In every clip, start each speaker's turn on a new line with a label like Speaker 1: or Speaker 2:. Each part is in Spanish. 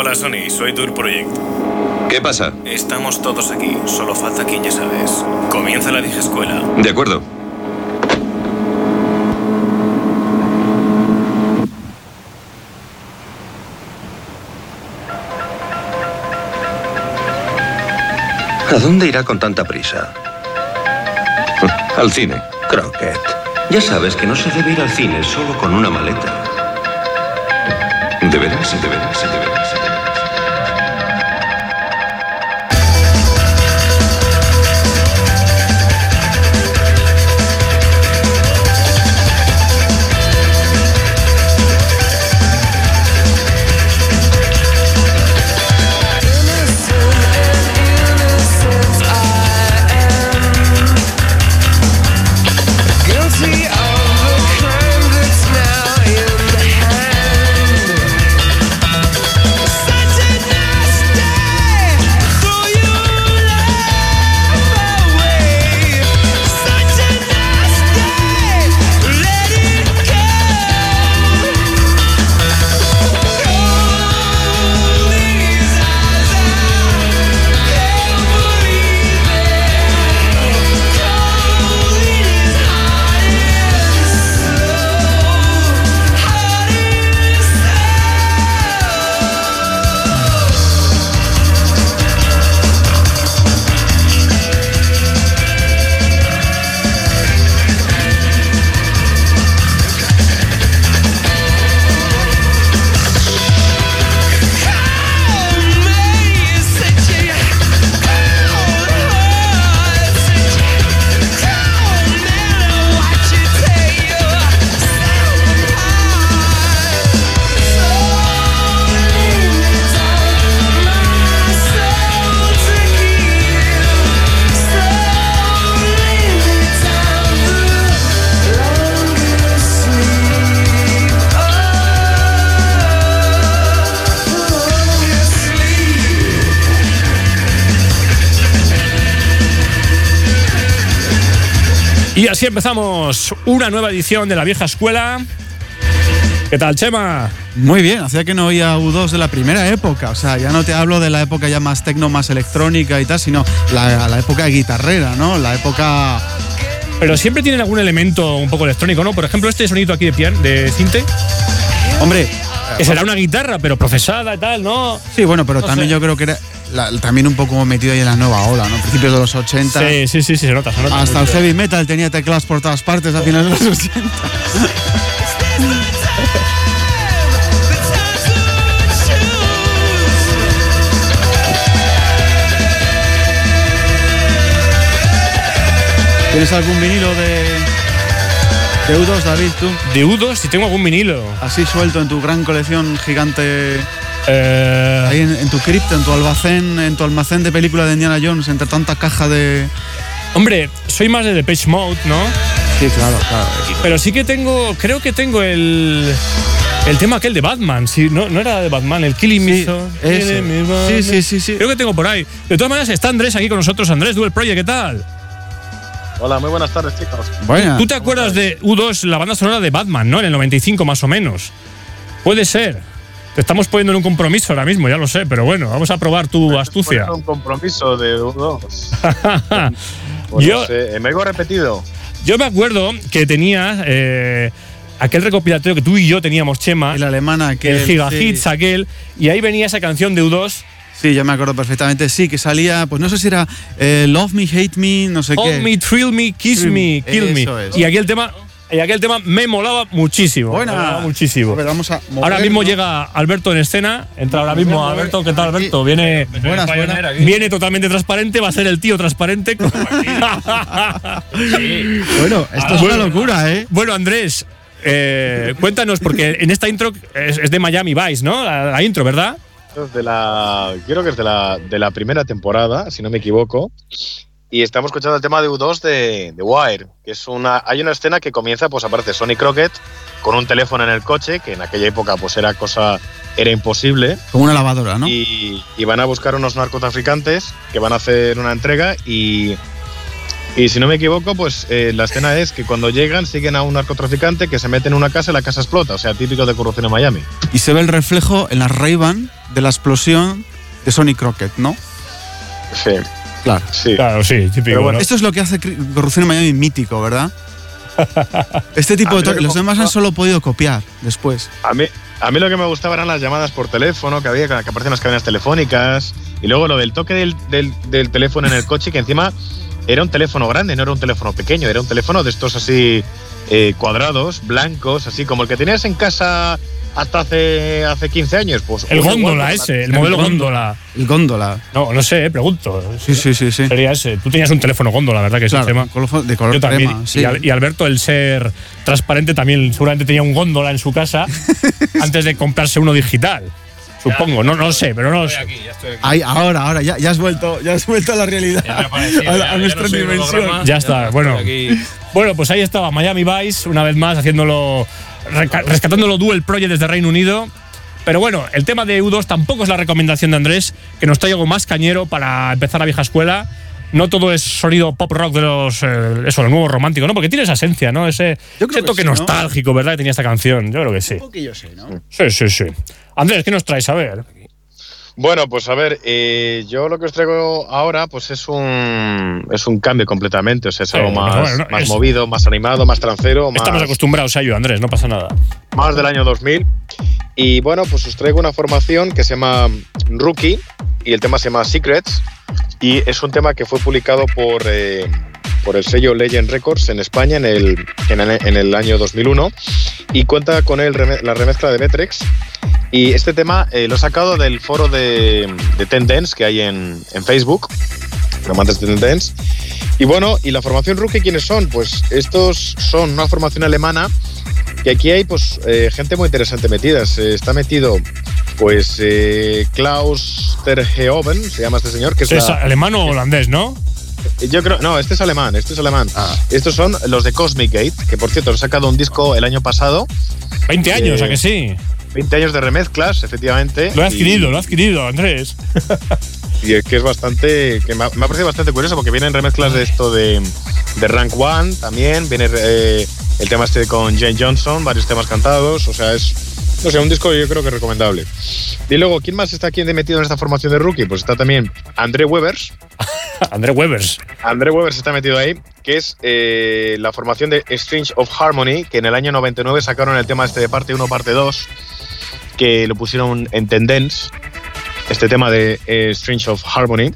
Speaker 1: Hola Sony, soy Tour Project.
Speaker 2: ¿Qué pasa?
Speaker 1: Estamos todos aquí, solo falta quien ya sabes. Comienza la vieja escuela.
Speaker 2: De acuerdo. ¿A dónde irá con tanta prisa? Al cine.
Speaker 3: Crockett. Ya sabes que no se debe ir al cine solo con una maleta.
Speaker 2: ¿De veras? ¿De veras? ¿De veras?
Speaker 4: Y así empezamos una nueva edición de la vieja escuela. ¿Qué tal, Chema?
Speaker 5: Muy bien, hacía que no oía U2 de la primera época. O sea, ya no te hablo de la época ya más tecno, más electrónica y tal, sino la, la época guitarrera, ¿no? La época.
Speaker 4: Pero siempre tienen algún elemento un poco electrónico, ¿no? Por ejemplo, este sonido aquí de piano, de cinte,
Speaker 5: Hombre.
Speaker 4: que será una guitarra, pero procesada y tal, ¿no?
Speaker 5: Sí, bueno, pero
Speaker 4: No
Speaker 5: también
Speaker 4: sé.
Speaker 5: yo creo que era la- también un poco metido ahí en la nueva ola, ¿no? Principios de los 80.
Speaker 4: Sí, sí, sí, sí, se nota, se nota.
Speaker 5: Hasta el heavy metal tenía teclados por todas partes a finales de los 80. ¿Tienes algún vinilo de, de U2, David, tú?
Speaker 4: De U2, si tengo algún vinilo.
Speaker 5: Así suelto en tu gran colección gigante.
Speaker 4: Eh,
Speaker 5: Ahí en, en tu cripta, en tu almacén, en tu almacén de película de Indiana Jones, entre tanta caja de.
Speaker 4: hombre, soy más de Depeche Mode, ¿no?
Speaker 5: Sí, claro, claro.
Speaker 4: Pero sí que tengo, creo que tengo el. El tema aquel de Batman, sí, no, no era de Batman, el Killing
Speaker 5: Sí,
Speaker 4: Me
Speaker 5: Sí, sí, sí, sí.
Speaker 4: Creo que tengo por ahí. De todas maneras, está Andrés aquí con nosotros. Andrés, Duel Project, ¿qué tal?
Speaker 6: Hola, muy buenas tardes, chicos.
Speaker 5: Buena.
Speaker 4: ¿Tú te acuerdas de U2, la banda sonora de Batman, ¿no? En el 95 más o menos. Puede ser. Te estamos poniendo en un compromiso ahora mismo, ya lo sé, pero bueno, vamos a probar tu astucia.
Speaker 6: Poner un compromiso de dos. Pues
Speaker 4: Yo-
Speaker 6: no sé, eh, me he repetido.
Speaker 4: Yo me acuerdo que tenía eh, aquel recopilatorio que tú y yo teníamos, Chema,
Speaker 5: Y la alemana que.
Speaker 4: el Giga Hits
Speaker 5: sí,
Speaker 4: aquel, y ahí venía esa canción de U2,
Speaker 5: sí, ya me acuerdo perfectamente. Sí, que salía, pues no sé si era eh, Love Me, Hate Me, no sé
Speaker 4: Hold
Speaker 5: qué.
Speaker 4: Me, Thrill Me, Kiss
Speaker 5: Thrill
Speaker 4: Me,
Speaker 5: Me,
Speaker 4: Kill Me.
Speaker 5: eso es.
Speaker 4: Y aquel tema, y aquel tema me molaba muchísimo.
Speaker 5: Buena.
Speaker 4: me molaba muchísimo.
Speaker 5: A ver, vamos a mover,
Speaker 4: Ahora mismo
Speaker 5: ¿no?
Speaker 4: llega Alberto en escena. Entra ahora mismo
Speaker 5: Mover,
Speaker 4: Alberto. ¿Qué tal. Alberto? Viene,
Speaker 5: Buenas, buenas.
Speaker 4: viene totalmente transparente. Va a ser el tío transparente.
Speaker 5: Bueno, esto es una locura, ¿eh?
Speaker 4: Bueno, Andrés, eh, cuéntanos, porque en esta intro es, es de Miami Vice, ¿no? La, la intro, ¿verdad?
Speaker 6: Es de la, creo que es de la, de la primera temporada, si no me equivoco. Y estamos escuchando el tema de U2 de, de Wire, que es una. Hay una escena que comienza, pues aparece Sonny Crockett con un teléfono en el coche, que en aquella época pues era cosa. era imposible.
Speaker 5: Como una lavadora, ¿no?
Speaker 6: Y, y van a buscar unos narcotraficantes que van a hacer una entrega y, Y si no me equivoco, pues eh, la escena es que cuando llegan siguen a un narcotraficante que se mete en una casa y la casa explota. O sea, típico de corrupción en Miami.
Speaker 5: Y se ve el reflejo en las Ray-Ban de la explosión de Sonny Crockett, ¿no?
Speaker 6: Sí,
Speaker 5: Claro.
Speaker 6: sí.
Speaker 4: Claro, sí, típico.
Speaker 6: Pero bueno,
Speaker 4: ¿no?
Speaker 5: Esto es lo que hace Corrupción en Miami mítico, ¿verdad? Este tipo de toques,
Speaker 6: que
Speaker 5: los demás han solo podido copiar después.
Speaker 6: A mí, a mí lo que me gustaba eran las llamadas por teléfono que había, que aparecían en las cadenas telefónicas. Y luego lo del toque del, del- del teléfono en el coche, que encima era un teléfono grande, no era un teléfono pequeño, era un teléfono de estos así eh, cuadrados, blancos, así como el que tenías en casa hasta hace, hace 15 años. Pues,
Speaker 4: El góndola ese, el
Speaker 5: El
Speaker 4: modelo
Speaker 5: góndola.
Speaker 4: góndola.
Speaker 5: El góndola.
Speaker 4: No, no sé, eh, pregunto.
Speaker 5: Sí, sí, sí, sí.
Speaker 4: Sería ese. Tú tenías un teléfono góndola, ¿verdad? Que es el tema.
Speaker 5: de color-
Speaker 4: Yo también.
Speaker 5: crema, sí.
Speaker 4: y, Al- y Alberto, el ser transparente, también seguramente tenía un góndola en su casa antes de comprarse uno digital. Supongo, no, no sé, pero no lo sé.
Speaker 5: Ay, ahora, ahora, ya, ya has vuelto, ya has vuelto a la realidad.
Speaker 7: Ya
Speaker 5: a,
Speaker 7: ya- ya
Speaker 5: nuestra
Speaker 7: no un
Speaker 5: dimensión.
Speaker 4: Ya está, bueno.
Speaker 7: Aquí.
Speaker 4: Bueno, pues ahí estaba Miami Vice, una vez más, haciéndolo, rescatándolo Duel Project desde Reino Unido. Pero bueno, el tema de U2 tampoco es la recomendación de Andrés, que nos trae algo más cañero para empezar la vieja escuela. No todo es sonido pop rock de los, eh, eso, lo nuevo romántico, ¿no? Porque tiene esa esencia, ¿no? Ese, ese
Speaker 5: que
Speaker 4: toque
Speaker 5: sí, ¿no?
Speaker 4: nostálgico, ¿verdad? Que tenía esta canción. Yo creo que sí.
Speaker 5: Un poquillo sí, ¿no?
Speaker 4: Sí, sí, sí. Andrés, ¿qué nos traes? A ver.
Speaker 6: Bueno, pues a ver, eh, yo lo que os traigo ahora pues es un, es un cambio completamente. O sea, es algo más,
Speaker 4: bueno, no,
Speaker 6: más
Speaker 4: es-
Speaker 6: movido, más animado, más trancero, más,
Speaker 4: Estamos acostumbrados a ello, Andrés, no pasa nada.
Speaker 6: más del año 2000. Y bueno, pues os traigo una formación que se llama Rookie y el tema se llama Secrets. Y es un tema que fue publicado por, eh, por el sello Legend Records en España en el, en en el año 2001 y cuenta con el la remezcla de Metrex. Y este tema eh, lo he sacado del foro de, de Ten Dance que hay en, en Facebook, amantes de Ten Dance. Y bueno, ¿y la formación Rookie quiénes son? Pues estos son una formación alemana que aquí hay pues eh, gente muy interesante metida. Se está metido pues eh, Klaus Terheoven, se llama este señor, que es,
Speaker 4: ¿Es
Speaker 6: la-
Speaker 4: alemán o holandés, no?
Speaker 6: yo creo, no, este es alemán, este es alemán.
Speaker 4: Ah.
Speaker 6: Estos son los de Cosmic Gate, que por cierto han sacado un disco el año pasado,
Speaker 4: 20 años,
Speaker 6: Eh,
Speaker 4: ¿a que sí?
Speaker 6: 20 años de remezclas, efectivamente.
Speaker 4: Lo he
Speaker 6: y-
Speaker 4: adquirido, lo he adquirido, Andrés.
Speaker 6: Y es que es bastante. que me ha, me ha parecido bastante curioso porque vienen remezclas de esto de, de Rank One también. Viene eh, el tema este con Jane Johnson, varios temas cantados. O sea, es. No sé, un disco yo creo que recomendable. Y luego, ¿quién más está aquí metido en esta formación de rookie? Pues está también André Webers.
Speaker 4: Andrés Webers.
Speaker 6: André Webers está metido ahí, que es eh, la formación de Strange of Harmony, que en el año 99 sacaron el tema este de parte 1, parte 2, que lo pusieron en Tendence, este tema de eh, Strange of Harmony.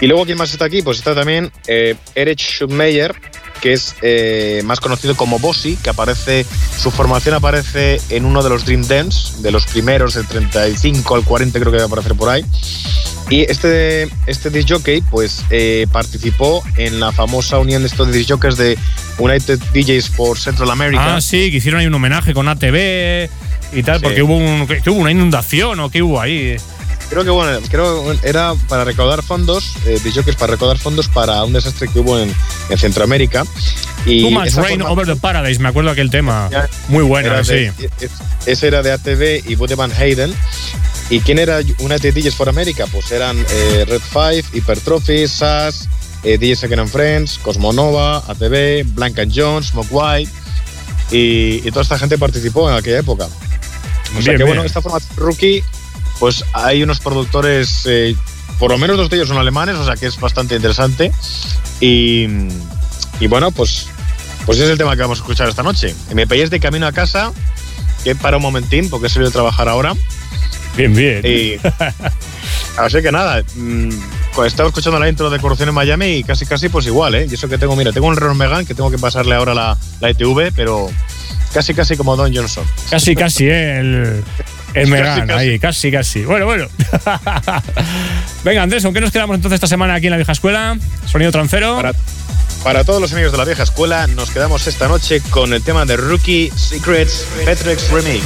Speaker 6: Y luego, ¿quién más está aquí? Pues está también eh, Erich Schumacher, que es eh, más conocido como Bossy, que aparece, su formación aparece en uno de los Dream Dance, de los primeros, del 35 al 40 creo que va a aparecer por ahí. Y este, este disc jockey pues eh, participó en la famosa unión de estos disc jockeys de United DJs for Central America.
Speaker 4: Ah, sí, que hicieron ahí un homenaje con ATV y tal,
Speaker 6: Sí.
Speaker 4: porque hubo, un, que hubo una inundación o qué hubo ahí.
Speaker 6: Creo que bueno, creo era para recaudar fondos, eh, jockeys para recaudar fondos para un desastre que hubo en, en Centroamérica. Y esa
Speaker 4: rain
Speaker 6: forma-
Speaker 4: over the paradise, me acuerdo aquel tema. Muy bueno, sí.
Speaker 6: de- es- ese era de ATV y Buddy Van Hayden. ¿Y quién era United DJs for America? Pues eran eh, Red Five, Hypertrophy, SAS, eh, DJ Second and Friends, Cosmonova, ATV, Blank and Jones, Smoke White. Y, y toda esta gente participó en aquella época. O sea
Speaker 4: Bien,
Speaker 6: que bueno,
Speaker 4: bien.
Speaker 6: esta formación rookie, pues hay unos productores, eh, por lo menos dos de ellos son alemanes, o sea que es bastante interesante. Y, y bueno, pues, pues ese es el tema que vamos a escuchar esta noche. Me pilláis de camino a casa, que para un momentín, porque he salido de trabajar ahora.
Speaker 4: Bien, bien.
Speaker 6: Y, así que nada, mm, pues estaba escuchando la intro de Corrupción en Miami y casi casi pues igual, ¿eh? Y eso que tengo, mira, tengo un Renault Megane que tengo que pasarle ahora la, la ITV, pero casi casi como Don Johnson.
Speaker 4: Casi, casi, ¿eh? El, Megan,
Speaker 6: casi.
Speaker 4: ahí, casi, casi. Bueno, bueno. Venga, Andrés, ¿con qué nos quedamos entonces esta semana aquí en la vieja escuela? Sonido trancero.
Speaker 6: Para, para todos los amigos de la vieja escuela, nos quedamos esta noche con el tema de Rookie Secrets Petrex Remix.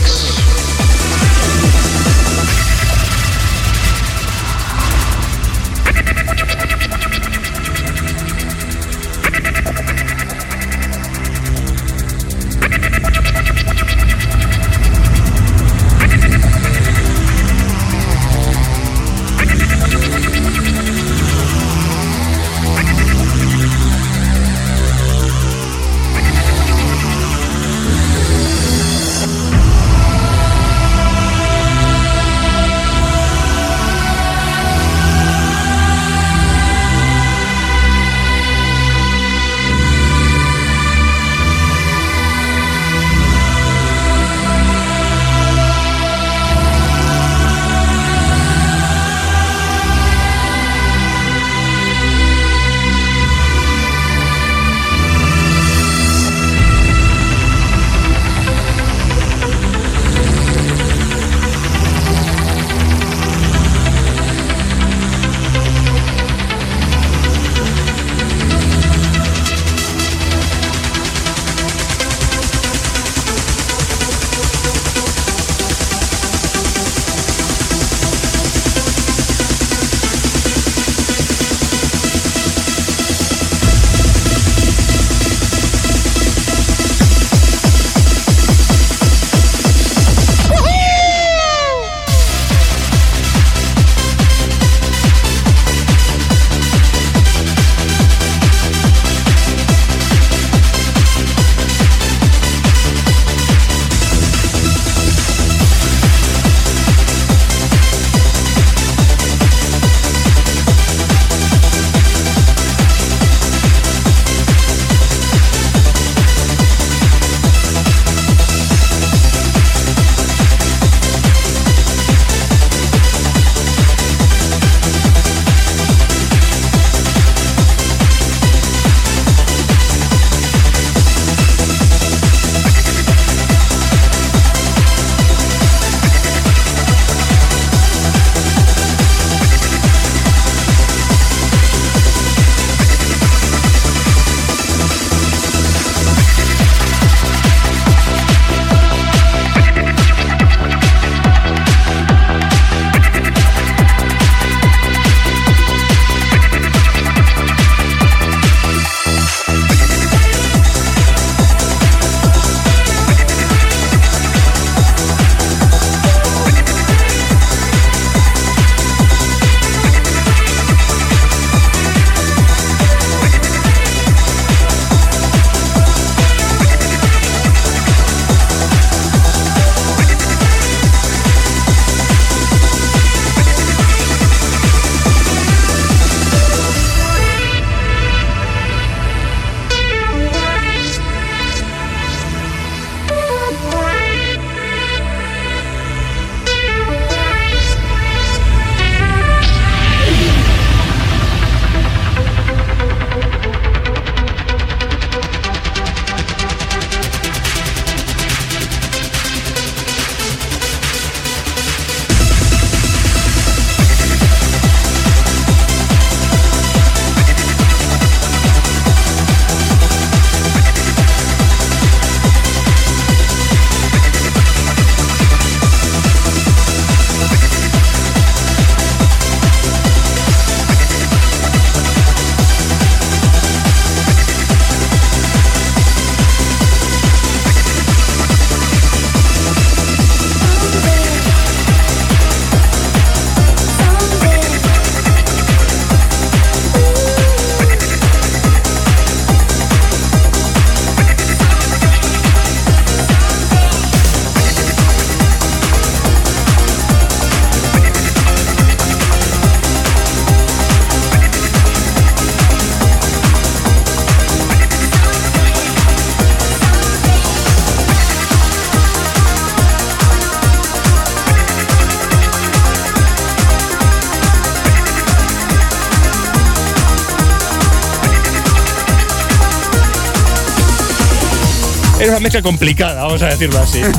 Speaker 4: Una mezcla complicada, vamos a decirlo así.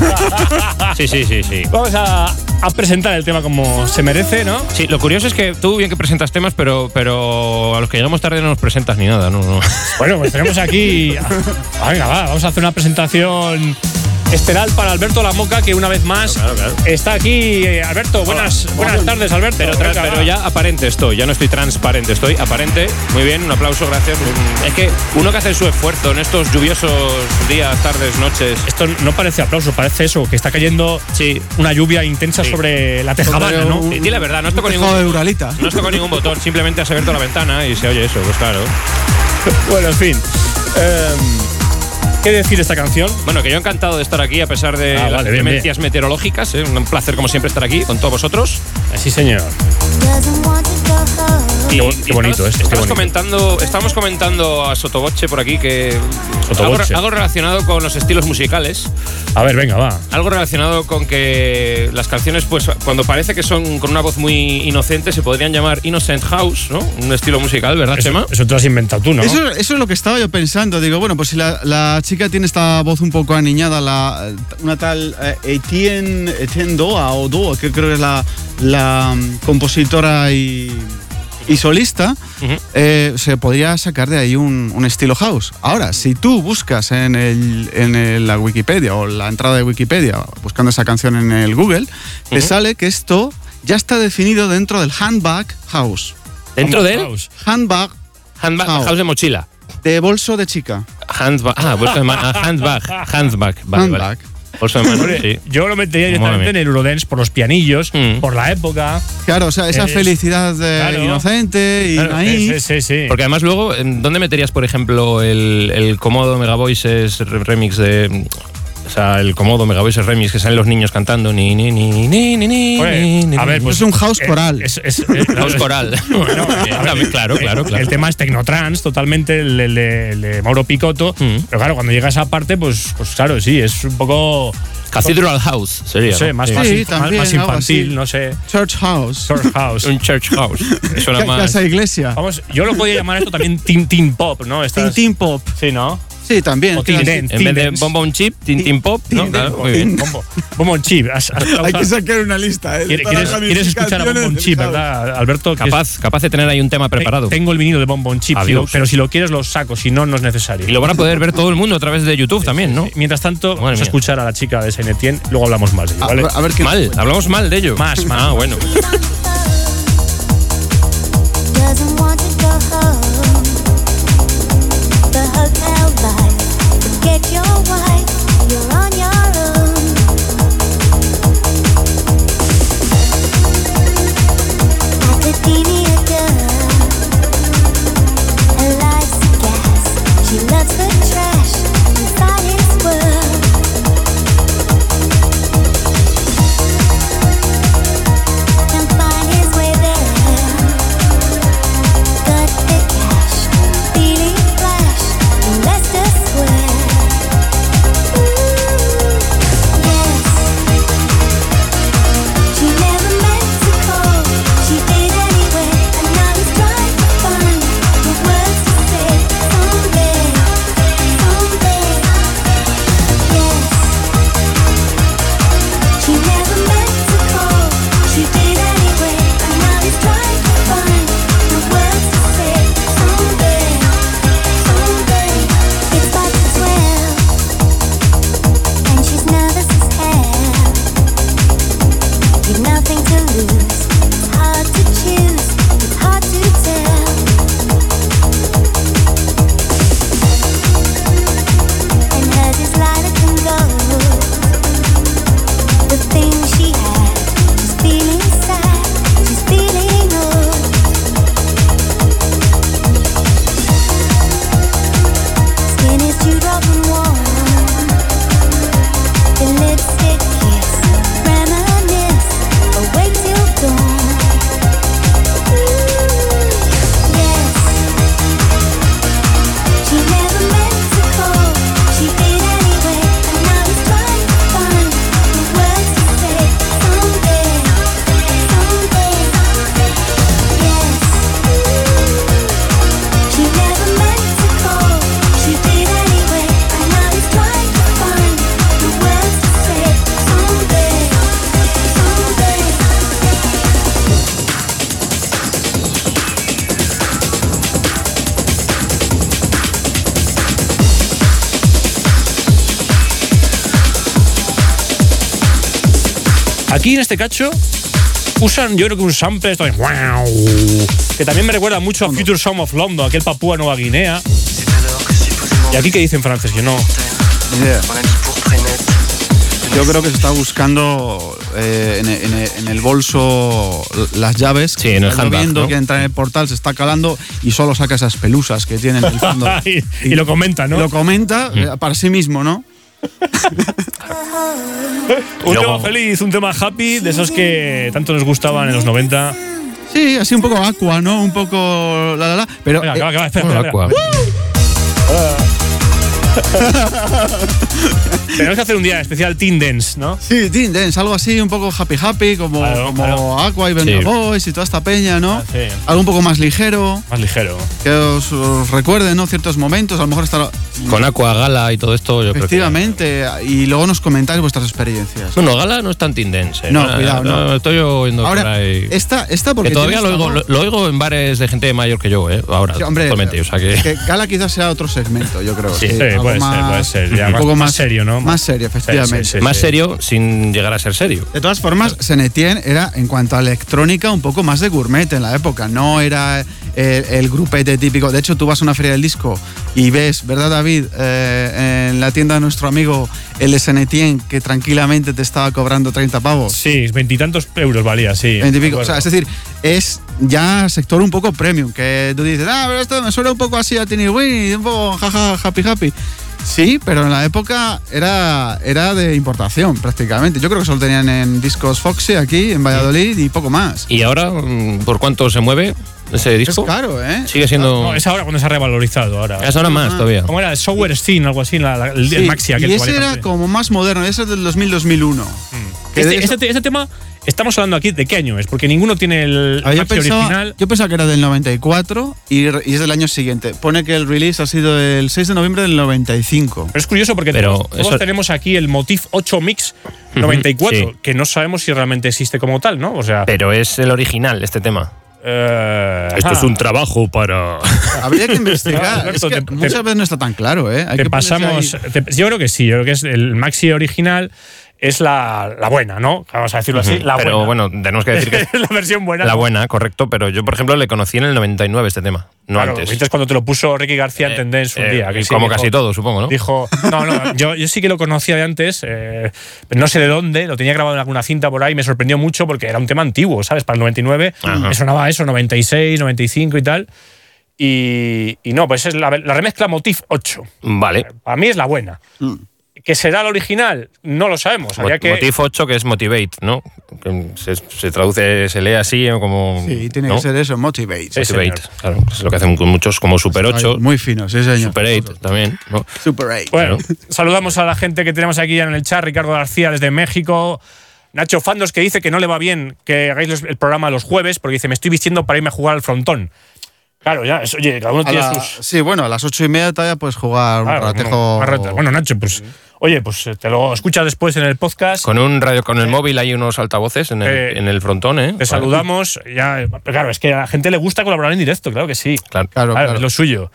Speaker 7: Sí, sí, sí, sí.
Speaker 4: vamos a, a presentar el tema como se merece, ¿no?
Speaker 7: Sí, lo curioso es que tú bien que presentas temas, pero, pero a los que llegamos tarde no nos presentas ni nada, ¿no? no.
Speaker 4: Bueno, pues tenemos aquí. Venga, va, vamos a hacer una presentación estelar para Alberto Lamoca, que una vez más
Speaker 7: Claro, claro.
Speaker 4: está aquí. Eh, Alberto, buenas, buenas tardes, Alberto.
Speaker 7: Pero,
Speaker 4: Venga,
Speaker 7: ya aparente estoy, ya no estoy transparente, estoy aparente. Muy bien, un aplauso, gracias. Es que uno que hace su esfuerzo en estos lluviosos días, tardes, noches.
Speaker 4: Esto no parece aplauso, parece eso, que está cayendo
Speaker 7: Sí,
Speaker 4: una lluvia intensa
Speaker 7: Sí.
Speaker 4: sobre la tejabana, ¿no?
Speaker 5: un-
Speaker 7: di di la verdad, no toco
Speaker 5: Tejado
Speaker 7: ningún,
Speaker 5: de Uralita.
Speaker 7: no toco ningún botón, simplemente has abierto la ventana y se oye eso, pues claro.
Speaker 4: Bueno, en fin. Em, ¿Qué decir de esta canción?
Speaker 7: Bueno, que yo encantado de estar aquí a pesar de
Speaker 4: Ah,
Speaker 7: las
Speaker 4: vale, bien,
Speaker 7: inclemencias meteorológicas. ¿eh? Un placer, como siempre, estar aquí con todos vosotros.
Speaker 4: Sí, señor.
Speaker 7: Y,
Speaker 4: Qué qué bonito esto,
Speaker 7: estamos
Speaker 4: bonito.
Speaker 7: comentando, estamos comentando a Sotoboche por aquí que
Speaker 4: Sotoboche.
Speaker 7: algo, algo relacionado con los estilos musicales,
Speaker 4: A ver, venga, va.
Speaker 7: algo relacionado con que las canciones, pues cuando parece que son con una voz muy inocente, se podrían llamar Innocent House, ¿no? Un estilo musical, ¿verdad, Chema?
Speaker 4: Eso, eso te lo has inventado tú, ¿no?
Speaker 5: Eso, eso es lo que estaba yo pensando. Digo, bueno, pues si la, la chica tiene esta voz un poco aniñada, la, una tal eh, Etienne, Etienne Doa o Doa, que creo que es la, la mm, compositora y, y solista, eh, se podría sacar de ahí un, un estilo house. Ahora, si tú buscas en, el, en el- la Wikipedia o la entrada de Wikipedia, buscando esa canción en el Google, te
Speaker 7: Ujú.
Speaker 5: sale que esto ya está definido dentro del handbag house.
Speaker 7: Dentro del.
Speaker 5: Handbag
Speaker 7: handbag,
Speaker 5: House.
Speaker 7: house de mochila.
Speaker 5: De bolso de chica.
Speaker 7: Handbag, ah, bolso de ma- ah, handbag, handbag, vale, vale.
Speaker 5: Handbag.
Speaker 7: Bolso de mano, sí.
Speaker 4: Yo lo metería directamente en el Eurodance por los pianillos,
Speaker 7: Mm.
Speaker 4: por la época.
Speaker 5: Claro, o sea, esa
Speaker 4: Es-
Speaker 5: felicidad de
Speaker 4: claro.
Speaker 5: inocente y
Speaker 7: Claro,
Speaker 5: naif.
Speaker 4: Sí, sí, sí.
Speaker 7: Porque además luego, ¿en ¿dónde meterías, por ejemplo, el, el Comodo Mega Voices re- remix de... O sea, el Comodo Mega Voices remix que salen los niños cantando ni ni ni ni ni ni ni
Speaker 4: Hombre,
Speaker 7: ni,
Speaker 4: a ver, pues
Speaker 5: Es un house
Speaker 4: eh,
Speaker 5: coral.
Speaker 4: Es, es-
Speaker 7: House coral.
Speaker 4: Bueno, ver,
Speaker 7: claro, claro, claro.
Speaker 4: El tema es Tecnotrans, totalmente, el, el de, el de Mauro Picotto.
Speaker 7: Mm.
Speaker 4: Pero claro, cuando llega a esa parte, pues, pues claro, sí, es un poco.
Speaker 7: Cathedral House sería.
Speaker 4: No sé,
Speaker 7: ¿no?
Speaker 4: más,
Speaker 7: Sí.
Speaker 4: más,
Speaker 5: Sí,
Speaker 4: más-
Speaker 5: también,
Speaker 4: más
Speaker 5: algo
Speaker 4: infantil, no sé.
Speaker 5: Church house.
Speaker 4: Church House.
Speaker 7: Un church house. Suena más.
Speaker 5: Casa iglesia.
Speaker 4: Vamos, yo lo podría llamar esto también teen, teen pop, ¿no?
Speaker 5: Teen,
Speaker 4: Estas-
Speaker 5: teen pop.
Speaker 4: Sí, ¿no?
Speaker 5: Sí, también.
Speaker 4: O
Speaker 5: claro.
Speaker 7: En vez de. Bonbon Chip, Tintin Pop, ¿no? Claro, muy bien.
Speaker 4: Bombo, Bombo Chip. has- has-
Speaker 5: Hay que sacar una lista, ¿eh?
Speaker 4: ¿Quieres, escuchar a Bombón Chip, verdad, Alberto? Es-
Speaker 7: Capaz, capaz de tener ahí un tema preparado.
Speaker 4: Tengo el vinilo de Bombón Chip, si lo-
Speaker 7: Adiós.
Speaker 4: pero si lo quieres lo saco, si no, no es necesario.
Speaker 7: Y lo van a poder ver todo el mundo a través de YouTube también, ¿no?
Speaker 4: Mientras tanto,
Speaker 7: Madre
Speaker 4: vamos a
Speaker 7: mía.
Speaker 4: escuchar a la chica de Saint Etienne, luego hablamos más de ello,
Speaker 5: a ver qué.
Speaker 7: Mal, hablamos mal de ello.
Speaker 4: Más, más.
Speaker 7: Ah, bueno.
Speaker 4: Aquí en este cacho usan, yo creo que un sample esto de wow, que también me recuerda mucho a Future Sound of London, aquel Papúa Nueva Guinea. Y aquí que dicen francés, yo no.
Speaker 5: Yo creo que se está buscando eh, en, en- en el bolso las llaves.
Speaker 7: Sí, en el
Speaker 5: Está
Speaker 7: handbag,
Speaker 5: viendo
Speaker 7: ¿no?
Speaker 5: que entra en el portal, se está calando y solo saca esas pelusas que tiene en el fondo.
Speaker 4: y, y lo comenta, ¿no?
Speaker 5: Lo comenta
Speaker 7: Mm.
Speaker 5: eh, para sí mismo, ¿no?
Speaker 4: Un tema feliz, un tema happy, de esos que tanto nos gustaban en los 90.
Speaker 5: Sí, así un poco aqua, ¿no? Un poco la la la. Pero
Speaker 4: Venga,
Speaker 5: eh,
Speaker 4: que va, que va, espera,
Speaker 7: Bueno,
Speaker 4: espera,
Speaker 7: Aqua.
Speaker 4: Tenemos que hacer un día especial Teen Dance, ¿no?
Speaker 5: sí, Teen Dance, algo así, un poco happy happy, como,
Speaker 4: Claro,
Speaker 5: como
Speaker 4: claro.
Speaker 5: Aqua y Venga
Speaker 7: Sí.
Speaker 5: Boys y toda esta peña, ¿no?
Speaker 4: Ah, sí.
Speaker 5: Algo un poco más ligero,
Speaker 4: Más ligero.
Speaker 5: que os, os recuerde, ¿no? Ciertos momentos, a lo mejor estar
Speaker 7: Con Aqua, Gala y todo esto, yo creo que.
Speaker 5: efectivamente, y luego nos comentáis vuestras experiencias.
Speaker 7: No, no, Gala no es tan tendense.
Speaker 5: No, cuidado, no.
Speaker 7: Estoy oyendo por
Speaker 5: Ahora,
Speaker 7: ahí.
Speaker 5: esta, esta porque
Speaker 7: Que todavía lo oigo, lo, oigo en bares de gente mayor que yo, ¿eh? Ahora,
Speaker 5: Sí, hombre.
Speaker 7: O sea que.
Speaker 5: que Gala quizás sea otro segmento, yo creo.
Speaker 7: Sí.
Speaker 4: Sí, puede ser, puede ser, ya
Speaker 5: un
Speaker 4: más-
Speaker 5: poco
Speaker 4: más
Speaker 5: más,
Speaker 4: serio, ¿no?
Speaker 5: Más serio, efectivamente.
Speaker 4: Sí, sí, sí.
Speaker 7: más serio sin llegar a ser serio.
Speaker 5: De todas formas, Senetien era, en cuanto a electrónica, un poco más de gourmet en la época. No era el, el grupete típico. De hecho, tú vas a una feria del disco y ves, ¿verdad, David? Eh, en la tienda de nuestro amigo el de Senetien, que tranquilamente te estaba cobrando 30 pavos.
Speaker 4: Sí, veintitantos euros valía, sí.
Speaker 5: 20 y pico.
Speaker 4: de
Speaker 5: O sea, es decir, es ya sector un poco premium, que tú dices, ah, pero esto me suena un poco así a Tiny Winnie, un poco jaja, happy happy. Sí, pero en la época era, era de importación prácticamente. Yo creo que solo tenían en discos Foxy aquí, en Valladolid y poco más.
Speaker 7: ¿Y ahora mm, por cuánto se mueve ese
Speaker 5: Es
Speaker 7: disco?
Speaker 5: caro, ¿eh?
Speaker 7: Sigue siendo.
Speaker 4: No, es ahora cuando se ha revalorizado ahora.
Speaker 7: Es ahora más
Speaker 5: Ah.
Speaker 7: todavía.
Speaker 4: ¿Cómo era? Software Steam, algo así, la- la- el, el
Speaker 5: Sí,
Speaker 4: Maxi aquel
Speaker 5: y
Speaker 4: que valía
Speaker 5: ese era como más moderno, ese es del 2000-2001. Que
Speaker 4: Este,
Speaker 5: de eso-
Speaker 4: este te- este tema, estamos hablando aquí de qué año es, porque ninguno tiene el
Speaker 5: Ah, yo, pensaba,
Speaker 4: original.
Speaker 5: yo pensaba que era del 94 y, y es del año siguiente. Pone que el release ha sido el 6 de noviembre del 95.
Speaker 4: Pero es curioso porque
Speaker 7: Pero
Speaker 4: todos, todos
Speaker 7: eso-
Speaker 4: tenemos aquí el Motif 8 Mix 94,
Speaker 7: sí.
Speaker 4: que no sabemos si realmente existe como tal, ¿no? O sea,
Speaker 7: Pero es el original, este tema.
Speaker 4: Eh,
Speaker 7: Esto es un trabajo para.
Speaker 5: Habría que investigar.
Speaker 4: Alberto,
Speaker 5: es que
Speaker 4: te-
Speaker 5: muchas
Speaker 4: te-
Speaker 5: veces no está tan claro, ¿eh? Hay
Speaker 4: Te
Speaker 5: que
Speaker 4: pasamos. te- yo creo que sí, yo creo que es el Maxi original es la, la buena, ¿no? Vamos a decirlo así, la
Speaker 7: Pero
Speaker 4: buena.
Speaker 7: bueno, tenemos que decir que es
Speaker 4: la versión buena.
Speaker 7: la
Speaker 4: ¿no?
Speaker 7: buena, correcto. Pero yo, por ejemplo, le conocí en el 99 este tema, no
Speaker 4: Claro,
Speaker 7: antes.
Speaker 4: viste cuando te lo puso Ricky García en
Speaker 7: Eh,
Speaker 4: Tendence un
Speaker 7: eh,
Speaker 4: día. que sí,
Speaker 7: como
Speaker 4: dijo-
Speaker 7: casi todo, supongo, ¿no?
Speaker 4: Dijo, no, no, yo, yo sí que lo conocía de antes, eh, pero no sé de dónde, lo tenía grabado en alguna cinta por ahí, me sorprendió mucho porque era un tema antiguo, ¿sabes? Para el 99,
Speaker 7: Ajá.
Speaker 4: me sonaba eso, 96, 95 y tal. Y, y no, pues es la, la remezcla Motif 8.
Speaker 7: Vale.
Speaker 4: Para mí es la buena.
Speaker 5: Mm.
Speaker 4: ¿Que será la original? No lo sabemos. Habría que,
Speaker 7: Motif 8, que es Motivate, ¿no? Que se, se traduce, se lee así ¿no? como.
Speaker 5: Sí, tiene
Speaker 7: ¿no?
Speaker 5: que ser eso, Motivate.
Speaker 4: Sí,
Speaker 7: Motivate,
Speaker 4: señor.
Speaker 7: claro. Es lo que hacen con muchos, como Super 8,
Speaker 5: Ay, Muy fino, sí, señor.
Speaker 7: Super 8 también, ¿no?
Speaker 5: Super 8.
Speaker 4: Bueno, saludamos a la gente que tenemos aquí en el chat, Ricardo García desde México. Nacho Fandos que dice que no le va bien que hagáis el programa los jueves porque dice me estoy vistiendo para irme a jugar al frontón. Claro, ya, es- oye, cada uno
Speaker 5: A
Speaker 4: tiene
Speaker 5: la-
Speaker 4: sus.
Speaker 5: Sí, bueno, a las ocho y media todavía puedes jugar un
Speaker 4: Claro,
Speaker 5: ratejo.
Speaker 4: bueno, más rato. Bueno, Nacho, pues oye, pues eh, te lo escuchas después en el podcast.
Speaker 7: Con un radio, con el móvil hay unos altavoces en el,
Speaker 4: Eh,
Speaker 7: en el frontón, ¿eh?
Speaker 4: Te saludamos. Ya, pero claro, es que a la gente le gusta colaborar en directo, claro que sí.
Speaker 7: Claro.
Speaker 5: Claro,
Speaker 4: Claro,
Speaker 5: claro.
Speaker 4: es lo suyo.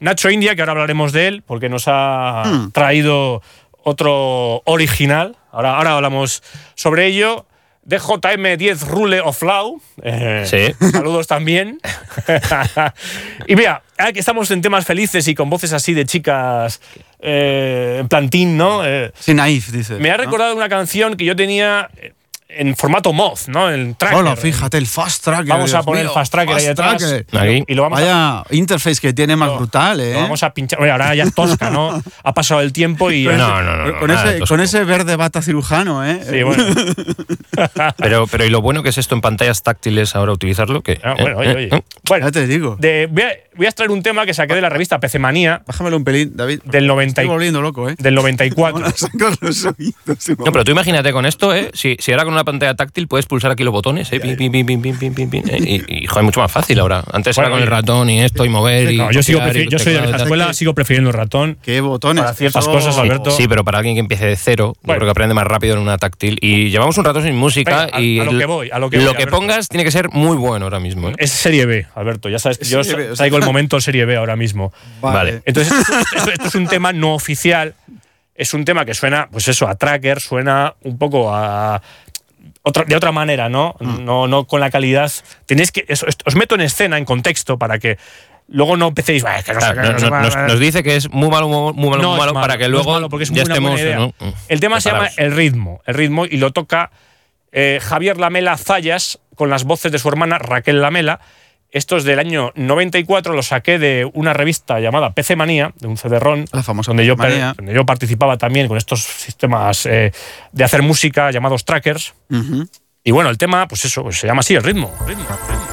Speaker 4: Nacho India, que ahora hablaremos de él, porque nos ha
Speaker 5: Hmm.
Speaker 4: traído otro original. Ahora, ahora hablamos sobre ello. DJM10 Rule of Law. Eh,
Speaker 7: Sí.
Speaker 4: Saludos también. y mira, ahora que estamos en temas felices y con voces así de chicas eh, plantín, ¿no? Eh,
Speaker 5: Sí, naif, dice.
Speaker 4: me ha
Speaker 5: ¿no?
Speaker 4: recordado una canción que yo tenía eh, en formato moz, ¿no? En tracker.
Speaker 5: Hola, fíjate, el fast tracker.
Speaker 4: Vamos a poner
Speaker 5: mío,
Speaker 4: el fast tracker ahí detrás.
Speaker 5: tracker.
Speaker 4: Y lo vamos a
Speaker 5: Vaya interface que tiene más
Speaker 4: Lo-
Speaker 5: brutal, ¿eh?
Speaker 4: Lo vamos a pinchar. Oye, ahora ya es tosca, ¿no? Ha pasado el tiempo y.
Speaker 7: No, no, no. no,
Speaker 5: con, ese,
Speaker 7: tosco.
Speaker 5: con ese verde bata cirujano, ¿eh?
Speaker 4: Sí, bueno.
Speaker 7: Pero, pero y lo bueno que es esto en pantallas táctiles ahora utilizarlo, que.
Speaker 4: Ah, bueno, oye,
Speaker 7: ¿eh?
Speaker 4: oye.
Speaker 7: ¿eh?
Speaker 4: Bueno,
Speaker 5: Ya te digo.
Speaker 4: de- voy, a, voy a extraer un tema que saqué de la revista PC Manía
Speaker 5: Bájamelo un pelín, David.
Speaker 4: del, 90 y-
Speaker 5: Estoy volviendo loco, ¿eh?
Speaker 4: del 94.
Speaker 5: Van a sacar los oídos.
Speaker 7: No, pero tú imagínate con esto, ¿eh? Si, si ahora con una pantalla táctil puedes pulsar aquí los botones, ¿eh? Y, y, joder, mucho más fácil ahora. Antes
Speaker 4: Bueno,
Speaker 7: era con el ratón y esto y mover y.
Speaker 4: No, yo, sigo
Speaker 7: y
Speaker 4: yo soy de
Speaker 7: tal.
Speaker 4: escuela, sigo prefiriendo el ratón.
Speaker 5: Qué botones.
Speaker 4: Para ciertas cosas, Alberto.
Speaker 7: Sí, pero para alguien que empiece de cero, yo creo que aprende más rápido en una táctil. Y llevamos un rato sin música
Speaker 4: Venga, a-
Speaker 7: y
Speaker 4: a lo que voy, a lo que voy, Alberto.
Speaker 7: pongas tiene que ser muy bueno ahora mismo. ¿eh?
Speaker 4: Es Serie B, Alberto. Ya sabes que
Speaker 5: Es
Speaker 4: yo
Speaker 5: B,
Speaker 4: traigo el momento Serie B ahora mismo.
Speaker 7: Vale.
Speaker 4: Entonces, esto, esto- esto es un tema no oficial. Es un tema que suena, pues eso, a tracker, suena un poco a. otra, de otra manera, ¿no?
Speaker 5: Mm.
Speaker 4: No, no con la calidad. Tenéis que. os meto en escena, en contexto, para que luego no empecéis.
Speaker 7: Nos, nos dice que es muy malo, muy, malo, muy malo, para que
Speaker 4: es
Speaker 7: luego
Speaker 4: malo, porque es
Speaker 7: ya estemos. ¿no?
Speaker 4: El tema se llama. El ritmo, el ritmo, y lo toca eh, Javier Lamela Zayas con las voces de su hermana Raquel Lamela. Esto es del año 94, lo saqué de una revista llamada PC Manía, de un CD-ROM, donde yo, donde yo participaba también con estos sistemas eh, de hacer música llamados trackers. Y bueno, el tema, pues eso, pues se llama así, el ritmo. ritmo, ritmo.